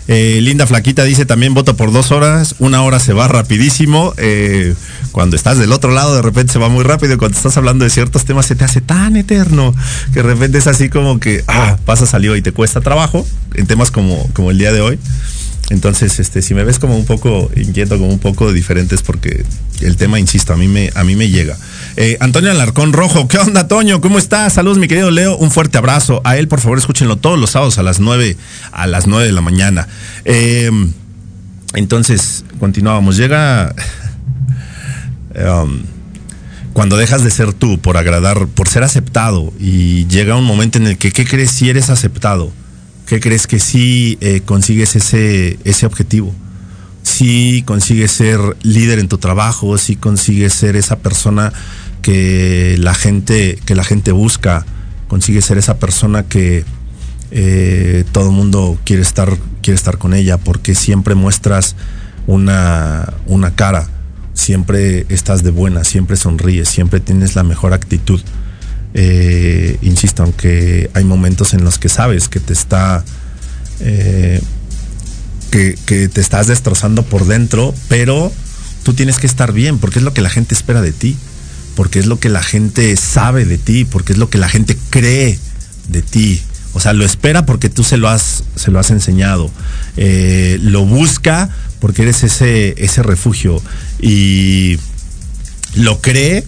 Eh, Linda Flaquita dice también voto por dos horas. Una hora se va rapidísimo. Eh, cuando estás del otro lado de repente se va muy rápido. Cuando estás hablando de ciertos temas se te hace tan eterno. Que de repente es así como que ah, pasa salió y te cuesta trabajo. En temas como, como el día de hoy. Entonces, este, si me ves como un poco inquieto, como un poco diferente, es porque el tema, insisto, a mí me, a mí me llega. Eh, Antonio Alarcón Rojo, ¿qué onda, Toño? ¿Cómo estás? Saludos, mi querido Leo. Un fuerte abrazo. A él, por favor, escúchenlo todos los sábados a las 9, a las 9 de la mañana. Eh, entonces, continuábamos. Llega. um, cuando dejas de ser tú por agradar, por ser aceptado, y llega un momento en el que, ¿qué crees si eres aceptado? ¿Qué crees que sí eh, consigues ese, ese objetivo? Si consigues ser líder en tu trabajo, si consigues ser esa persona que la gente, que la gente busca, consigues ser esa persona que eh, todo el mundo quiere estar, quiere estar con ella, porque siempre muestras una, una cara, siempre estás de buena, siempre sonríes, siempre tienes la mejor actitud. Eh, insisto, aunque hay momentos en los que sabes que te está eh, que, te estás destrozando por dentro, pero tú tienes que estar bien, porque es lo que la gente espera de ti, porque es lo que la gente sabe de ti, porque es lo que la gente cree de ti. O sea, lo espera porque tú se lo has, se lo has enseñado. Eh, lo busca porque eres ese, ese refugio. Y lo cree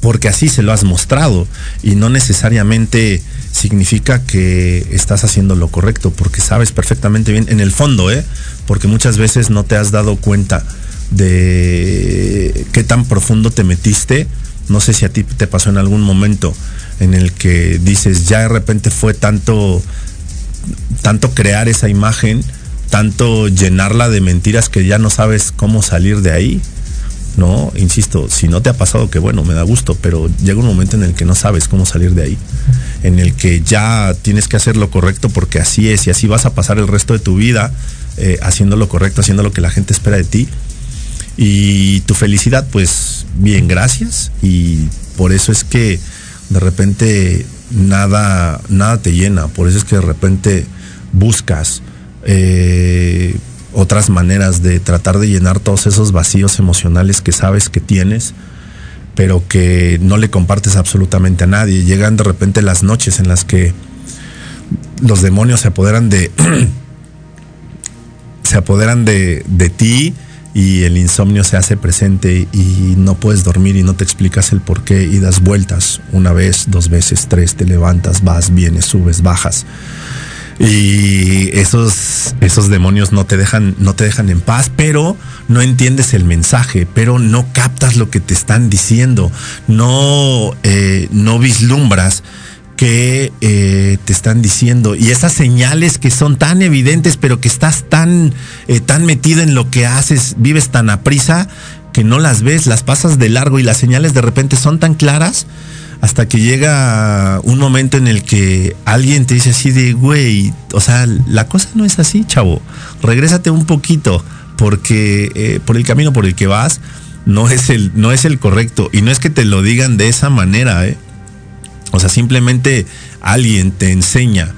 porque así se lo has mostrado. Y no necesariamente significa que estás haciendo lo correcto, porque sabes perfectamente bien, en el fondo, ¿eh? porque muchas veces no te has dado cuenta de qué tan profundo te metiste. No sé si a ti te pasó en algún momento en el que dices, ya de repente fue tanto, tanto crear esa imagen, tanto llenarla de mentiras que ya no sabes cómo salir de ahí. No, insisto, si no te ha pasado, que bueno, me da gusto, pero llega un momento en el que no sabes cómo salir de ahí, en el que ya tienes que hacer lo correcto porque así es y así vas a pasar el resto de tu vida eh, haciendo lo correcto, haciendo lo que la gente espera de ti. Y tu felicidad, pues bien, gracias. Y por eso es que de repente nada, nada te llena. Por eso es que de repente buscas eh, otras maneras de tratar de llenar todos esos vacíos emocionales que sabes que tienes, pero que no le compartes absolutamente a nadie. Llegan de repente las noches en las que los demonios se apoderan de. se apoderan de, de ti y el insomnio se hace presente y no puedes dormir y no te explicas el por qué y das vueltas una vez, dos veces, tres, te levantas, vas, vienes, subes, bajas. Y esos, esos demonios no te dejan, no te dejan en paz, pero no entiendes el mensaje, pero no captas lo que te están diciendo, no, eh, no vislumbras que eh, te están diciendo. Y esas señales que son tan evidentes pero que estás tan eh, tan metido en lo que haces vives tan a prisa que no las ves las pasas de largo y las señales de repente son tan claras hasta que llega un momento en el que alguien te dice así de güey o sea la cosa no es así chavo. Regrésate un poquito porque eh, por el camino por el que vas no es el no es el correcto y no es que te lo digan de esa manera eh o sea, simplemente alguien te enseña,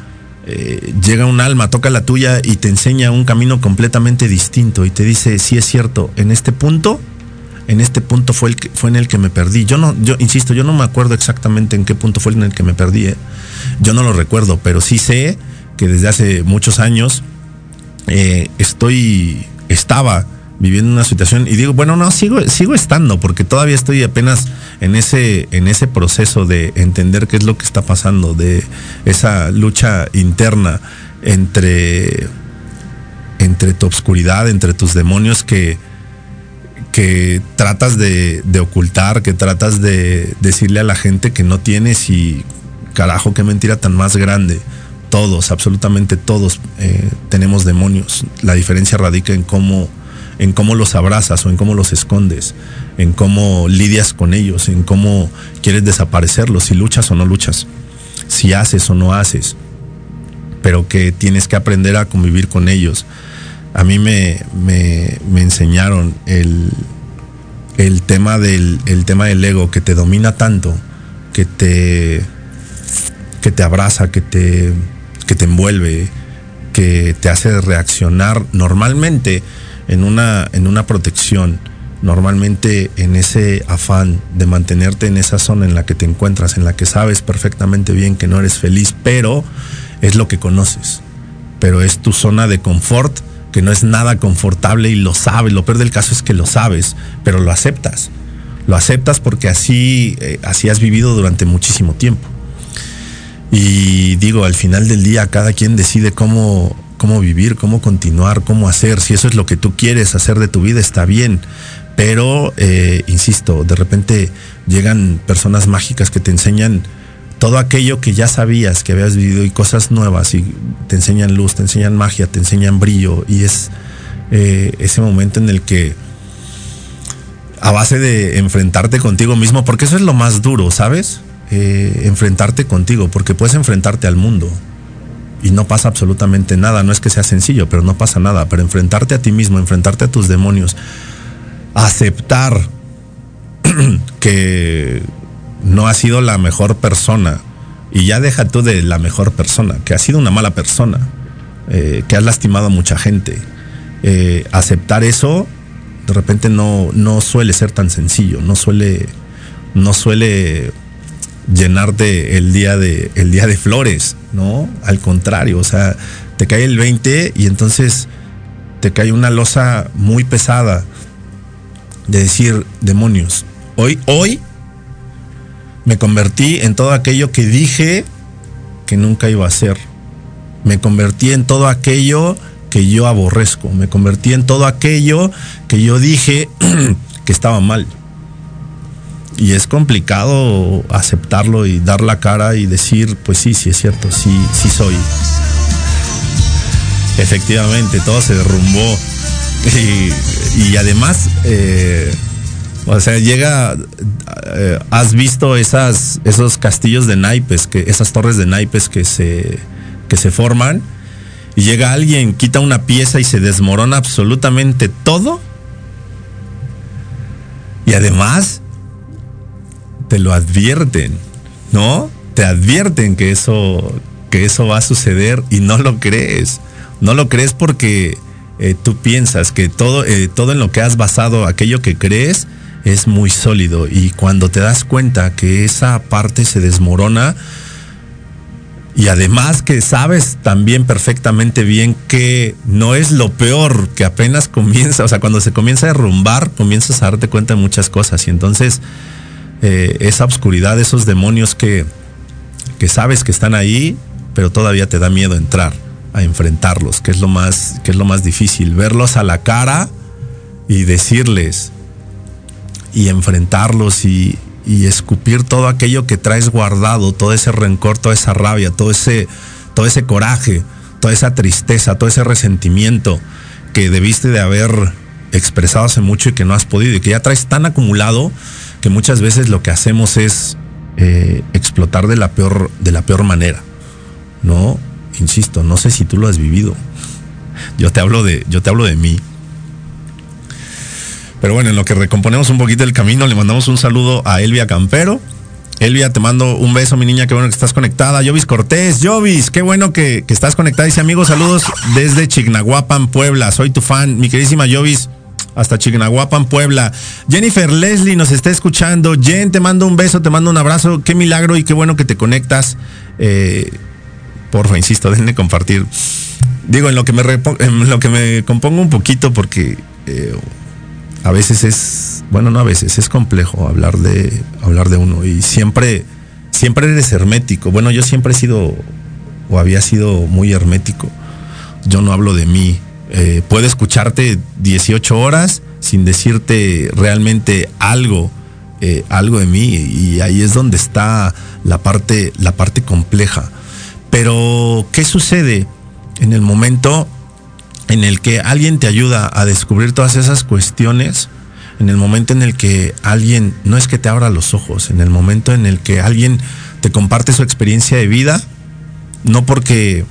eh, llega un alma, toca la tuya y te enseña un camino completamente distinto y te dice, sí es cierto, en este punto, en este punto fue, el que, fue en el que me perdí. Yo no, yo insisto, yo no me acuerdo exactamente en qué punto fue en el que me perdí. ¿eh? Yo no lo recuerdo, pero sí sé que desde hace muchos años eh, estoy, estaba viviendo una situación y digo, bueno, no, sigo, sigo estando porque todavía estoy apenas en ese, en ese proceso de entender qué es lo que está pasando, de esa lucha interna entre, entre tu obscuridad, entre tus demonios que, que tratas de, ocultar, que tratas de decirle a la gente que no tienes y carajo, qué mentira tan más grande todos, absolutamente todos eh, tenemos demonios. La diferencia radica en cómo en cómo los abrazas o en cómo los escondes, en cómo lidias con ellos, en cómo quieres desaparecerlos, si luchas o no luchas, si haces o no haces, pero que tienes que aprender a convivir con ellos. A mí me, me, me enseñaron el, el, tema del, el tema del ego que te domina tanto, que te, que te abraza, que te, que te envuelve, que te hace reaccionar normalmente en una, en una protección, normalmente en ese afán de mantenerte en esa zona en la que te encuentras, en la que sabes perfectamente bien que no eres feliz, pero es lo que conoces, pero es tu zona de confort que no es nada confortable y lo sabes, lo peor del caso es que lo sabes, pero lo aceptas, lo aceptas porque así, eh, así has vivido durante muchísimo tiempo. Y digo, al final del día cada quien decide cómo, cómo vivir, cómo continuar, cómo hacer. Si eso es lo que tú quieres hacer de tu vida, está bien. Pero, eh, insisto, de repente llegan personas mágicas que te enseñan todo aquello que ya sabías que habías vivido y cosas nuevas y te enseñan luz, te enseñan magia, te enseñan brillo y es eh, ese momento en el que a base de enfrentarte contigo mismo, porque eso es lo más duro, ¿sabes? Eh, enfrentarte contigo, porque puedes enfrentarte al mundo, y no pasa absolutamente nada. No es que sea sencillo, pero no pasa nada. Pero enfrentarte a ti mismo, enfrentarte a tus demonios, aceptar que no has sido la mejor persona y ya deja tú de la mejor persona, que has sido una mala persona, eh, que has lastimado a mucha gente. Eh, aceptar eso de repente no, no suele ser tan sencillo, no suele, no suele llenarte el día de, el día de flores, ¿no? Al contrario, o sea, te cae el 20 y entonces te cae una losa muy pesada de decir, demonios, hoy, hoy me convertí en todo aquello que dije que nunca iba a ser. Me convertí en todo aquello que yo aborrezco. Me convertí en todo aquello que yo dije que estaba mal. Y es complicado aceptarlo y dar la cara y decir, pues sí, sí es cierto, sí, sí soy. Efectivamente, todo se derrumbó. Y, además, eh, o sea, llega, eh, has visto esas, esos castillos de naipes, que, esas torres de naipes que se, que se forman, y llega alguien, quita una pieza y se desmorona absolutamente todo. Y además, te lo advierten, ¿no? Te advierten que eso, que eso va a suceder y no lo crees. No lo crees porque eh, tú piensas que todo, eh, todo en lo que has basado aquello que crees es muy sólido y cuando te das cuenta que esa parte se desmorona y además que sabes también perfectamente bien que no es lo peor que apenas comienza, o sea, cuando se comienza a derrumbar, comienzas a darte cuenta de muchas cosas y entonces eh, esa oscuridad, esos demonios que, que sabes que están ahí, pero todavía te da miedo entrar a enfrentarlos, que es lo más, que es lo más difícil, verlos a la cara y decirles, y enfrentarlos y, escupir todo aquello que traes guardado, todo ese rencor, toda esa rabia, todo ese, todo ese coraje, toda esa tristeza, todo ese resentimiento que debiste de haber expresado hace mucho y que no has podido y que ya traes tan acumulado que muchas veces lo que hacemos es eh, explotar de la peor, de la peor manera. No, insisto, no sé si tú lo has vivido. Yo te hablo de, yo te hablo de mí. Pero bueno, en lo que recomponemos un poquito el camino, le mandamos un saludo a Elvia Campero. Elvia, te mando un beso, mi niña, qué bueno que estás conectada. Jovis Cortés, Jovis, qué bueno que, estás conectada. Dice amigos, saludos desde Chignahuapan, Puebla. Soy tu fan, mi queridísima Jovis, hasta Chignahuapan, Puebla. Jennifer Leslie nos está escuchando. Jen, te mando un beso, te mando un abrazo. Qué milagro y qué bueno que te conectas. Eh, porfa, insisto, déjenme compartir. Digo, en lo que me, en lo que me compongo un poquito porque... Eh, a veces es, bueno, no a veces, es complejo hablar de, hablar de uno y siempre, siempre eres hermético. Bueno, yo siempre he sido o había sido muy hermético. Yo no hablo de mí. Eh, puedo escucharte 18 horas sin decirte realmente algo, eh, algo de mí y ahí es donde está la parte, la parte compleja. Pero, ¿qué sucede en el momento en el que alguien te ayuda a descubrir todas esas cuestiones, en el momento en el que alguien, no es que te abra los ojos, en el momento en el que alguien te comparte su experiencia de vida, no porque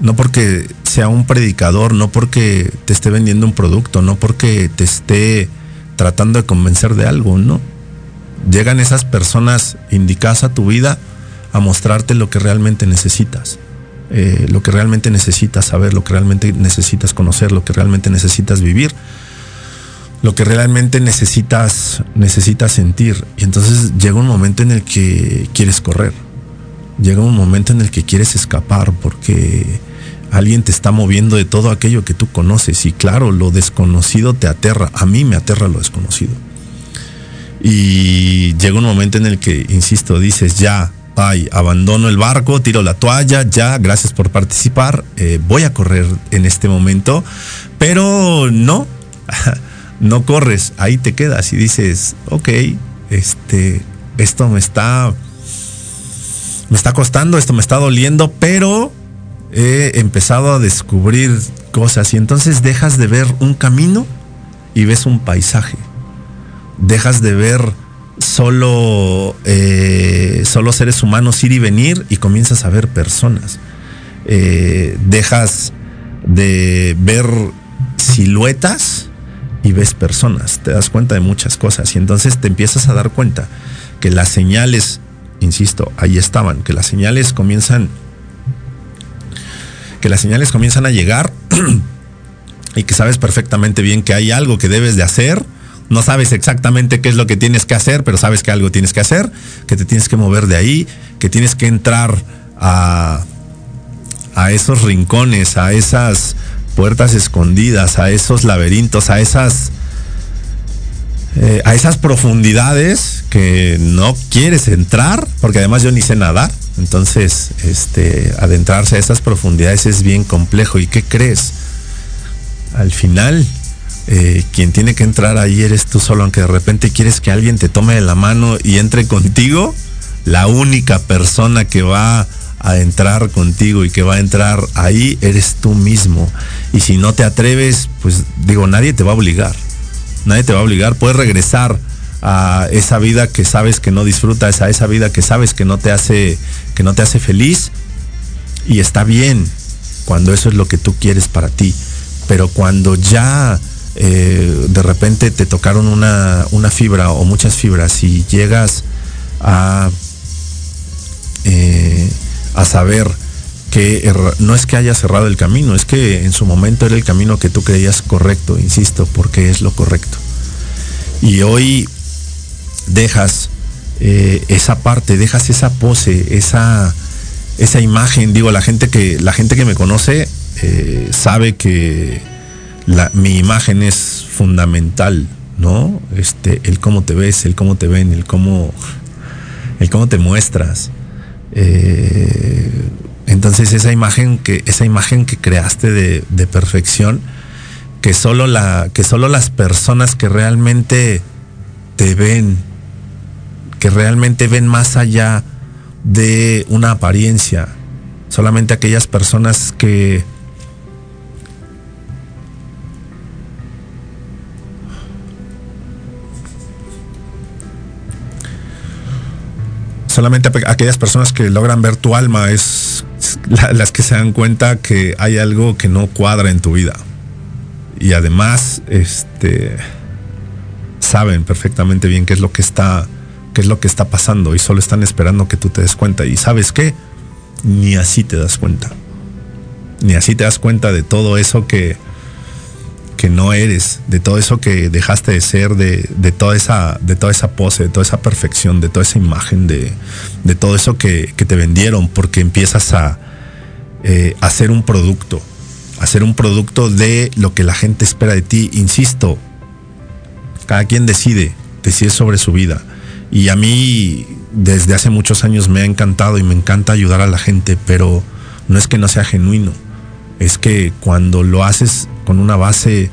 no porque sea un predicador, no porque te esté vendiendo un producto, no porque te esté tratando de convencer de algo, no. Llegan esas personas indicadas a tu vida a mostrarte lo que realmente necesitas. Eh, lo que realmente necesitas saber, lo que realmente necesitas conocer, lo que realmente necesitas vivir, lo que realmente necesitas, necesitas sentir. Y entonces llega un momento en el que quieres correr. Llega un momento en el que quieres escapar porque alguien te está moviendo de todo aquello que tú conoces. Y claro, lo desconocido te aterra. A mí me aterra lo desconocido. Y llega un momento en el que, insisto, dices, ya, ay, abandono el barco, tiro la toalla, ya, gracias por participar, eh, voy a correr en este momento, pero no, no corres, ahí te quedas y dices, ok, este, esto me está, me está costando, esto me está doliendo, pero he empezado a descubrir cosas y entonces dejas de ver un camino y ves un paisaje, dejas de ver solo, eh, solo seres humanos ir y venir y comienzas a ver personas. Eh, dejas de ver siluetas y ves personas, te das cuenta de muchas cosas y entonces te empiezas a dar cuenta que las señales, insisto, ahí estaban, que las señales comienzan que las señales comienzan a llegar y que sabes perfectamente bien que hay algo que debes de hacer. No sabes exactamente qué es lo que tienes que hacer, pero sabes que algo tienes que hacer, que te tienes que mover de ahí, que tienes que entrar a, a esos rincones, a esas puertas escondidas, a esos laberintos, a esas eh, a esas profundidades que no quieres entrar, porque además yo ni sé nadar. Entonces, este, adentrarse a esas profundidades es bien complejo. ¿Y qué crees? Al final, eh, quien tiene que entrar ahí eres tú solo, aunque de repente quieres que alguien te tome de la mano y entre contigo, la única persona que va a entrar contigo y que va a entrar ahí eres tú mismo. Y si no te atreves, pues digo, nadie te va a obligar nadie te va a obligar, puedes regresar a esa vida que sabes que no disfrutas, a esa vida que sabes que no te hace, que no te hace feliz. Y está bien cuando eso es lo que tú quieres para ti. Pero cuando ya eh, de repente te tocaron una, una, fibra o muchas fibras y llegas a, eh, a saber que no es que haya cerrado el camino, es que en su momento era el camino que tú creías correcto, insisto, porque es lo correcto. Y hoy dejas eh, esa parte, dejas esa pose, esa, esa imagen, digo, la gente que, la gente que me conoce sabe que mi imagen es fundamental, ¿no? Este, el cómo te ves, el cómo te ven, el cómo, el cómo te muestras. Eh, entonces esa imagen que, esa imagen que creaste de, perfección, que solo, la, que solo las personas que realmente te ven, que realmente ven más allá de una apariencia, solamente aquellas personas que solamente aquellas personas que logran ver tu alma es las que se dan cuenta que hay algo que no cuadra en tu vida. Y además, este saben perfectamente bien qué es lo que está qué es lo que está pasando y solo están esperando que tú te des cuenta y sabes qué? Ni así te das cuenta. Ni así te das cuenta de todo eso que que no eres, de todo eso que dejaste de ser, de, toda, esa, de toda esa pose, de toda esa perfección, de toda esa imagen, de, todo eso que, te vendieron, porque empiezas a eh, hacer un producto, hacer un producto de lo que la gente espera de ti. Insisto, cada quien decide, decide sobre su vida. Y a mí desde hace muchos años me ha encantado y me encanta ayudar a la gente, pero no es que no sea genuino, es que cuando lo haces con una base,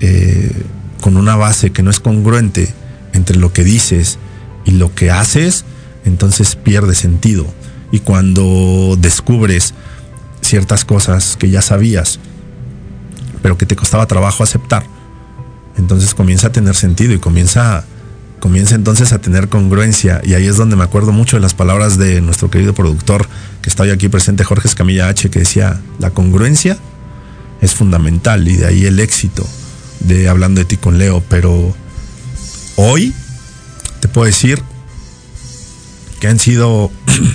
eh, con una base que no es congruente entre lo que dices y lo que haces, entonces pierde sentido. Y cuando descubres ciertas cosas que ya sabías, pero que te costaba trabajo aceptar, entonces comienza a tener sentido y comienza, comienza entonces a tener congruencia. Y ahí es donde me acuerdo mucho de las palabras de nuestro querido productor que está hoy aquí presente, Jorge Escamilla H, que decía, la congruencia es fundamental y de ahí el éxito de hablando de ti con Leo. Pero hoy te puedo decir que han sido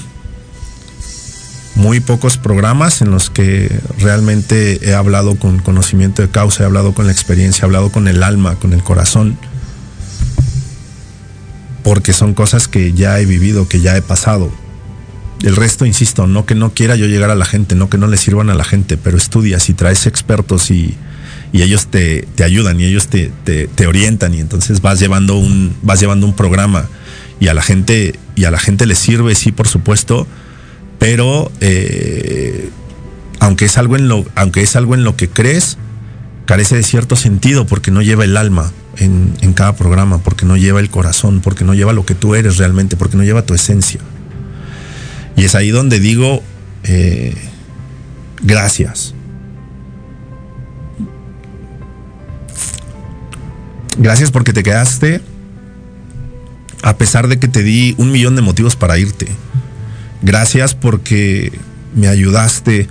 muy pocos programas en los que realmente he hablado con conocimiento de causa, he hablado con la experiencia, he hablado con el alma, con el corazón. Porque son cosas que ya he vivido, que ya he pasado. El resto, insisto, no que no quiera yo llegar a la gente, no que no le sirvan a la gente, pero estudias y traes expertos y, ellos te, ayudan y ellos te, orientan y entonces vas llevando un, vas llevando un programa y a la gente, y a la gente le sirve, sí, por supuesto, pero eh, aunque es algo en lo, aunque es algo en lo que crees, carece de cierto sentido porque no lleva el alma en, cada programa, porque no lleva el corazón, porque no lleva lo que tú eres realmente, porque no lleva tu esencia. Y es ahí donde digo, eh, gracias. Gracias porque te quedaste a pesar de que te di un millón de motivos para irte. Gracias porque me ayudaste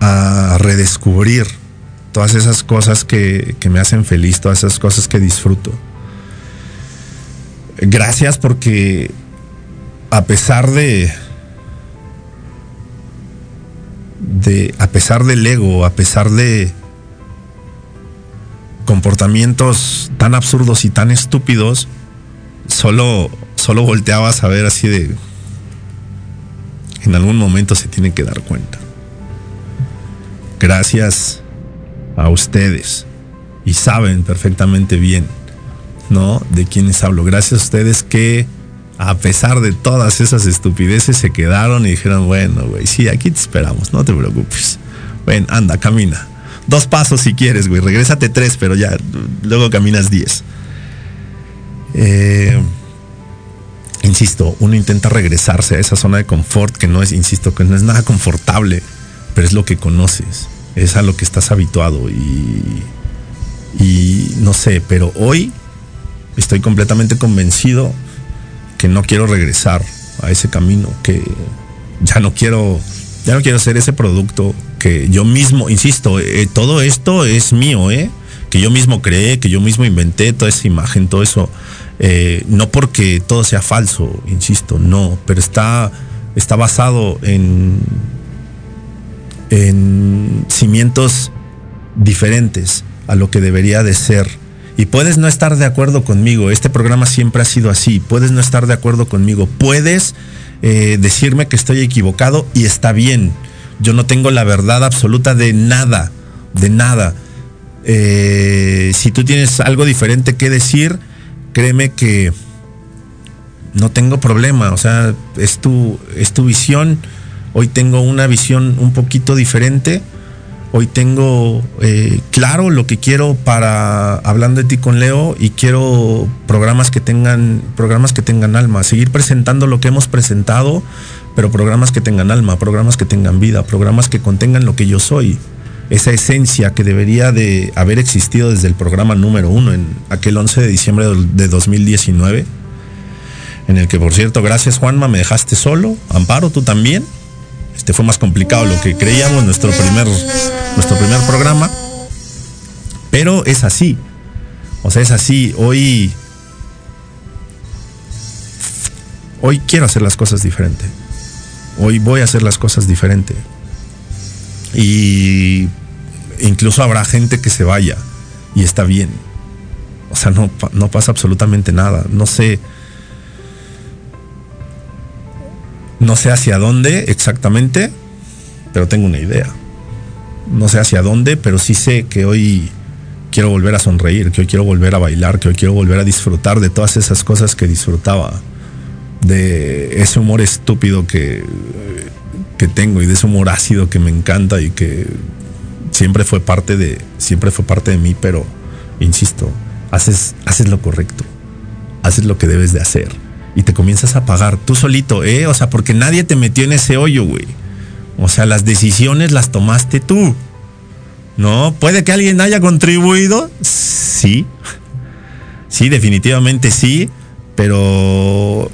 a redescubrir todas esas cosas que, que, me hacen feliz, todas esas cosas que disfruto. Gracias porque a pesar de de, a pesar del ego, a pesar de comportamientos tan absurdos y tan estúpidos, solo, solo volteabas a ver así de, en algún momento se tiene que dar cuenta. Gracias a ustedes y saben perfectamente bien, ¿no? De quiénes hablo. Gracias a ustedes que a pesar de todas esas estupideces se quedaron y dijeron, bueno, güey, sí, aquí te esperamos, no te preocupes. Ven, anda, camina. Dos pasos si quieres, güey. Regrésate tres, pero ya, luego caminas diez. Eh, insisto, uno intenta regresarse a esa zona de confort que no es, insisto, que no es nada confortable, pero es lo que conoces, es a lo que estás habituado y, y no sé, pero hoy estoy completamente convencido que no quiero regresar a ese camino, que ya no quiero, ya no quiero ser ese producto que yo mismo, insisto, eh, todo esto es mío, ¿eh? que yo mismo creé, que yo mismo inventé toda esa imagen, todo eso eh, no porque todo sea falso, insisto, no, pero está, está basado en, en cimientos diferentes a lo que debería de ser. Y puedes no estar de acuerdo conmigo, este programa siempre ha sido así, puedes no estar de acuerdo conmigo, puedes eh, decirme que estoy equivocado y está bien. Yo no tengo la verdad absoluta de nada, de nada. Eh, si tú tienes algo diferente que decir, créeme que no tengo problema, o sea, es tu, es tu visión. Hoy tengo una visión un poquito diferente. Hoy tengo eh, claro lo que quiero para hablando de ti con Leo y quiero programas que tengan programas que tengan alma, seguir presentando lo que hemos presentado, pero programas que tengan alma, programas que tengan vida, programas que contengan lo que yo soy esa esencia que debería de haber existido desde el programa número uno, en aquel 11 de diciembre de 2019, en el que, por cierto, gracias Juanma, me dejaste solo, Amparo, tú también. Este fue más complicado lo que creíamos, nuestro primer, nuestro primer programa. Pero es así. O sea, es así. Hoy. Hoy quiero hacer las cosas diferente. Hoy voy a hacer las cosas diferente. Y incluso habrá gente que se vaya y está bien. O sea, no, no pasa absolutamente nada. No sé. No sé hacia dónde exactamente, pero tengo una idea. No sé hacia dónde, pero sí sé que hoy quiero volver a sonreír, que hoy quiero volver a bailar, que hoy quiero volver a disfrutar de todas esas cosas que disfrutaba. De ese humor estúpido que, que tengo y de ese humor ácido que me encanta y que siempre fue parte de, siempre fue parte de mí, pero insisto, haces, haces lo correcto, haces lo que debes de hacer y te comienzas a pagar tú solito, ¿eh? O sea, porque nadie te metió en ese hoyo, güey. O sea, las decisiones las tomaste tú. ¿No? ¿Puede que alguien haya contribuido? Sí. Sí, definitivamente sí. Pero.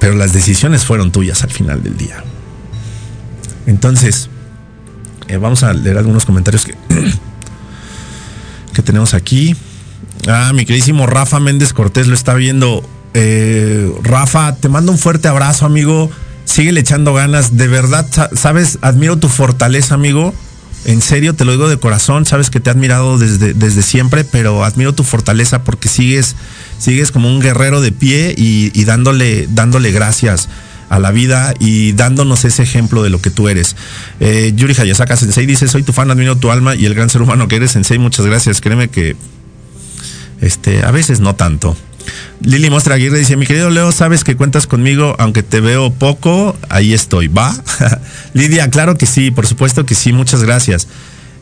Pero las decisiones fueron tuyas al final del día. Entonces, eh, vamos a leer algunos comentarios que, que tenemos aquí. Ah, mi queridísimo Rafa Méndez Cortés lo está viendo. Eh, Rafa, te mando un fuerte abrazo, amigo. Sigue echando ganas. De verdad, sabes, admiro tu fortaleza, amigo. En serio, te lo digo de corazón. Sabes que te he admirado desde, desde siempre, pero admiro tu fortaleza porque sigues, sigues como un guerrero de pie y, y dándole, dándole gracias a la vida y dándonos ese ejemplo de lo que tú eres. Eh, Yuri Hayasaka Sensei dice, soy tu fan, admiro tu alma y el gran ser humano que eres, Sensei, muchas gracias. Créeme que este, a veces no tanto. Lili Mostra Aguirre dice, mi querido Leo, sabes que cuentas conmigo, aunque te veo poco, ahí estoy, ¿va? Lidia, claro que sí, por supuesto que sí, muchas gracias.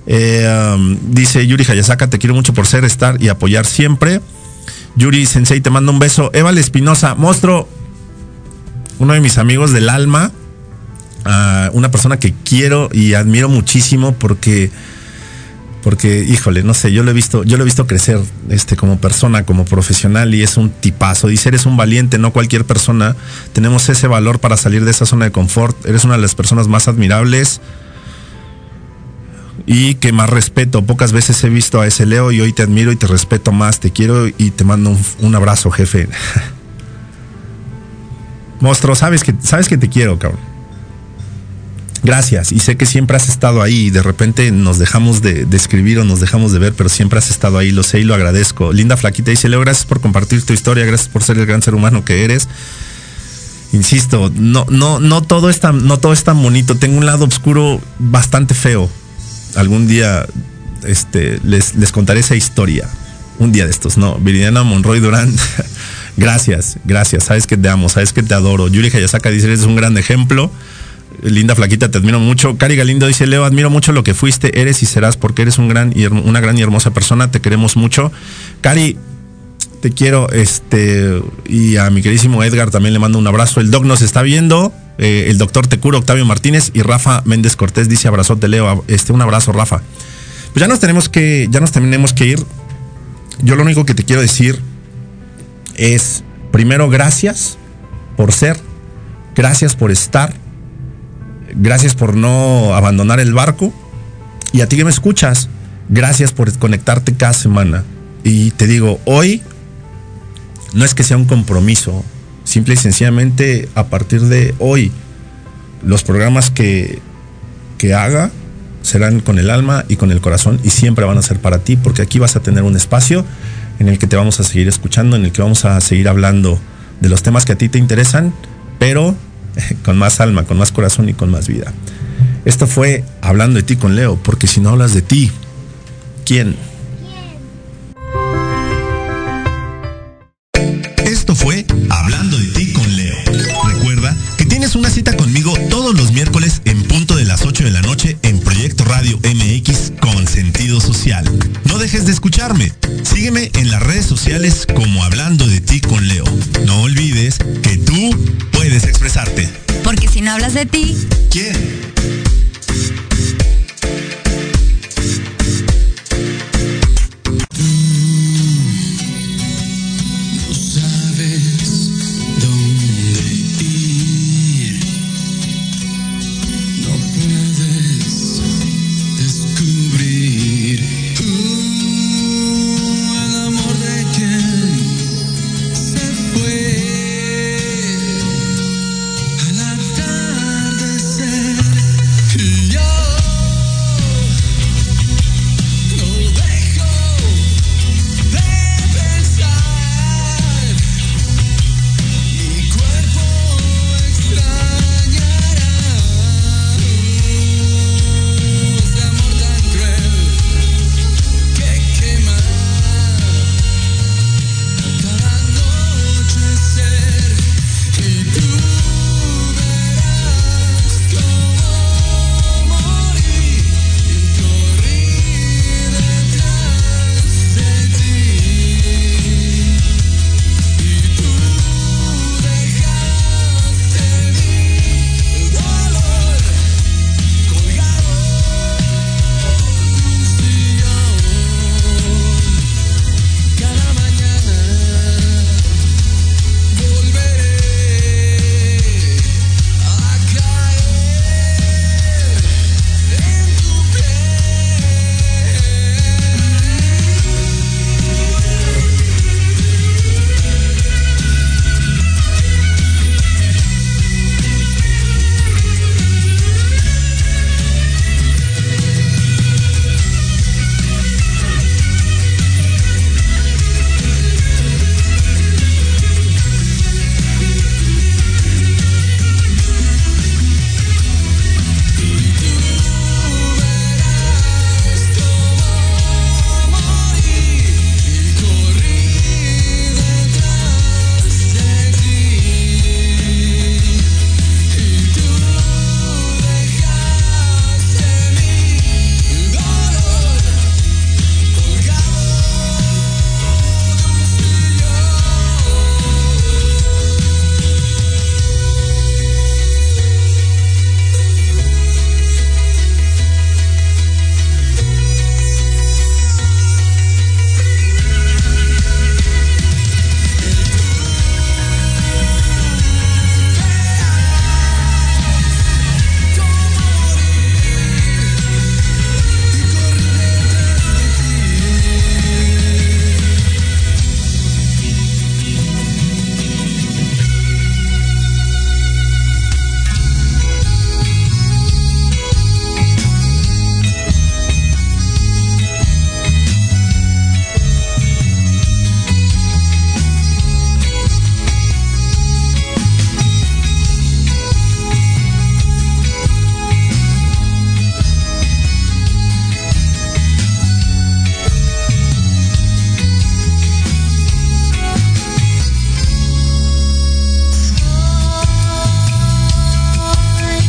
Eh, um, dice Yuri Hayasaka, te quiero mucho por ser, estar y apoyar siempre. Yuri Sensei, te mando un beso. Eva Espinosa, monstruo, uno de mis amigos del alma, una persona que quiero y admiro muchísimo porque porque híjole, no sé, yo lo he visto, yo lo he visto crecer este como persona, como profesional y es un tipazo. Dice, eres un valiente, no cualquier persona. Tenemos ese valor para salir de esa zona de confort. Eres una de las personas más admirables y que más respeto. Pocas veces he visto a ese Leo y hoy te admiro y te respeto más. Te quiero y te mando un, abrazo, jefe. Monstruo, sabes que, sabes que te quiero, cabrón. Gracias. Y sé que siempre has estado ahí de repente nos dejamos de, de, escribir o nos dejamos de ver, pero siempre has estado ahí, lo sé y lo agradezco. Linda Flaquita dice, Leo, gracias por compartir tu historia, gracias por ser el gran ser humano que eres. Insisto, no, no, no todo es tan, no todo es tan bonito. Tengo un lado oscuro bastante feo. Algún día este, les, les contaré esa historia. Un día de estos, no. Viridiana Monroy Durán. gracias, gracias. Sabes que te amo, sabes que te adoro. Yuri Hayasaka dice, eres un gran ejemplo. Linda Flaquita, te admiro mucho. Cari Galindo dice, Leo, admiro mucho lo que fuiste, eres y serás porque eres un gran y una gran y hermosa persona. Te queremos mucho. Cari, te quiero. Este, y a mi queridísimo Edgar también le mando un abrazo. El doc nos está viendo. Eh, el doctor Tecuro Octavio Martínez y Rafa Méndez Cortés dice abrazote Leo. Este, un abrazo, Rafa. Pues ya nos tenemos que, ya nos tenemos que ir. Yo lo único que te quiero decir es, primero, gracias por ser, gracias por estar, gracias por no abandonar el barco. Y a ti que me escuchas, gracias por conectarte cada semana. Y te digo, hoy no es que sea un compromiso, simple y sencillamente a partir de hoy, los programas que, que haga serán con el alma y con el corazón y siempre van a ser para ti porque aquí vas a tener un espacio en el que te vamos a seguir escuchando, en el que vamos a seguir hablando de los temas que a ti te interesan, pero con más alma, con más corazón y con más vida. Esto fue hablando de ti con Leo, porque si no hablas de ti, ¿quién? Esto fue Hablando de ti con Leo. Recuerda que tienes una cita conmigo todos los miércoles en punto de las 8 de la noche en Proyecto Radio MX con sentido social. No dejes de escucharme. Sígueme en las redes sociales como Hablando de ti con Leo. No olvides que tú puedes expresarte. Porque si no hablas de ti, ¿quién?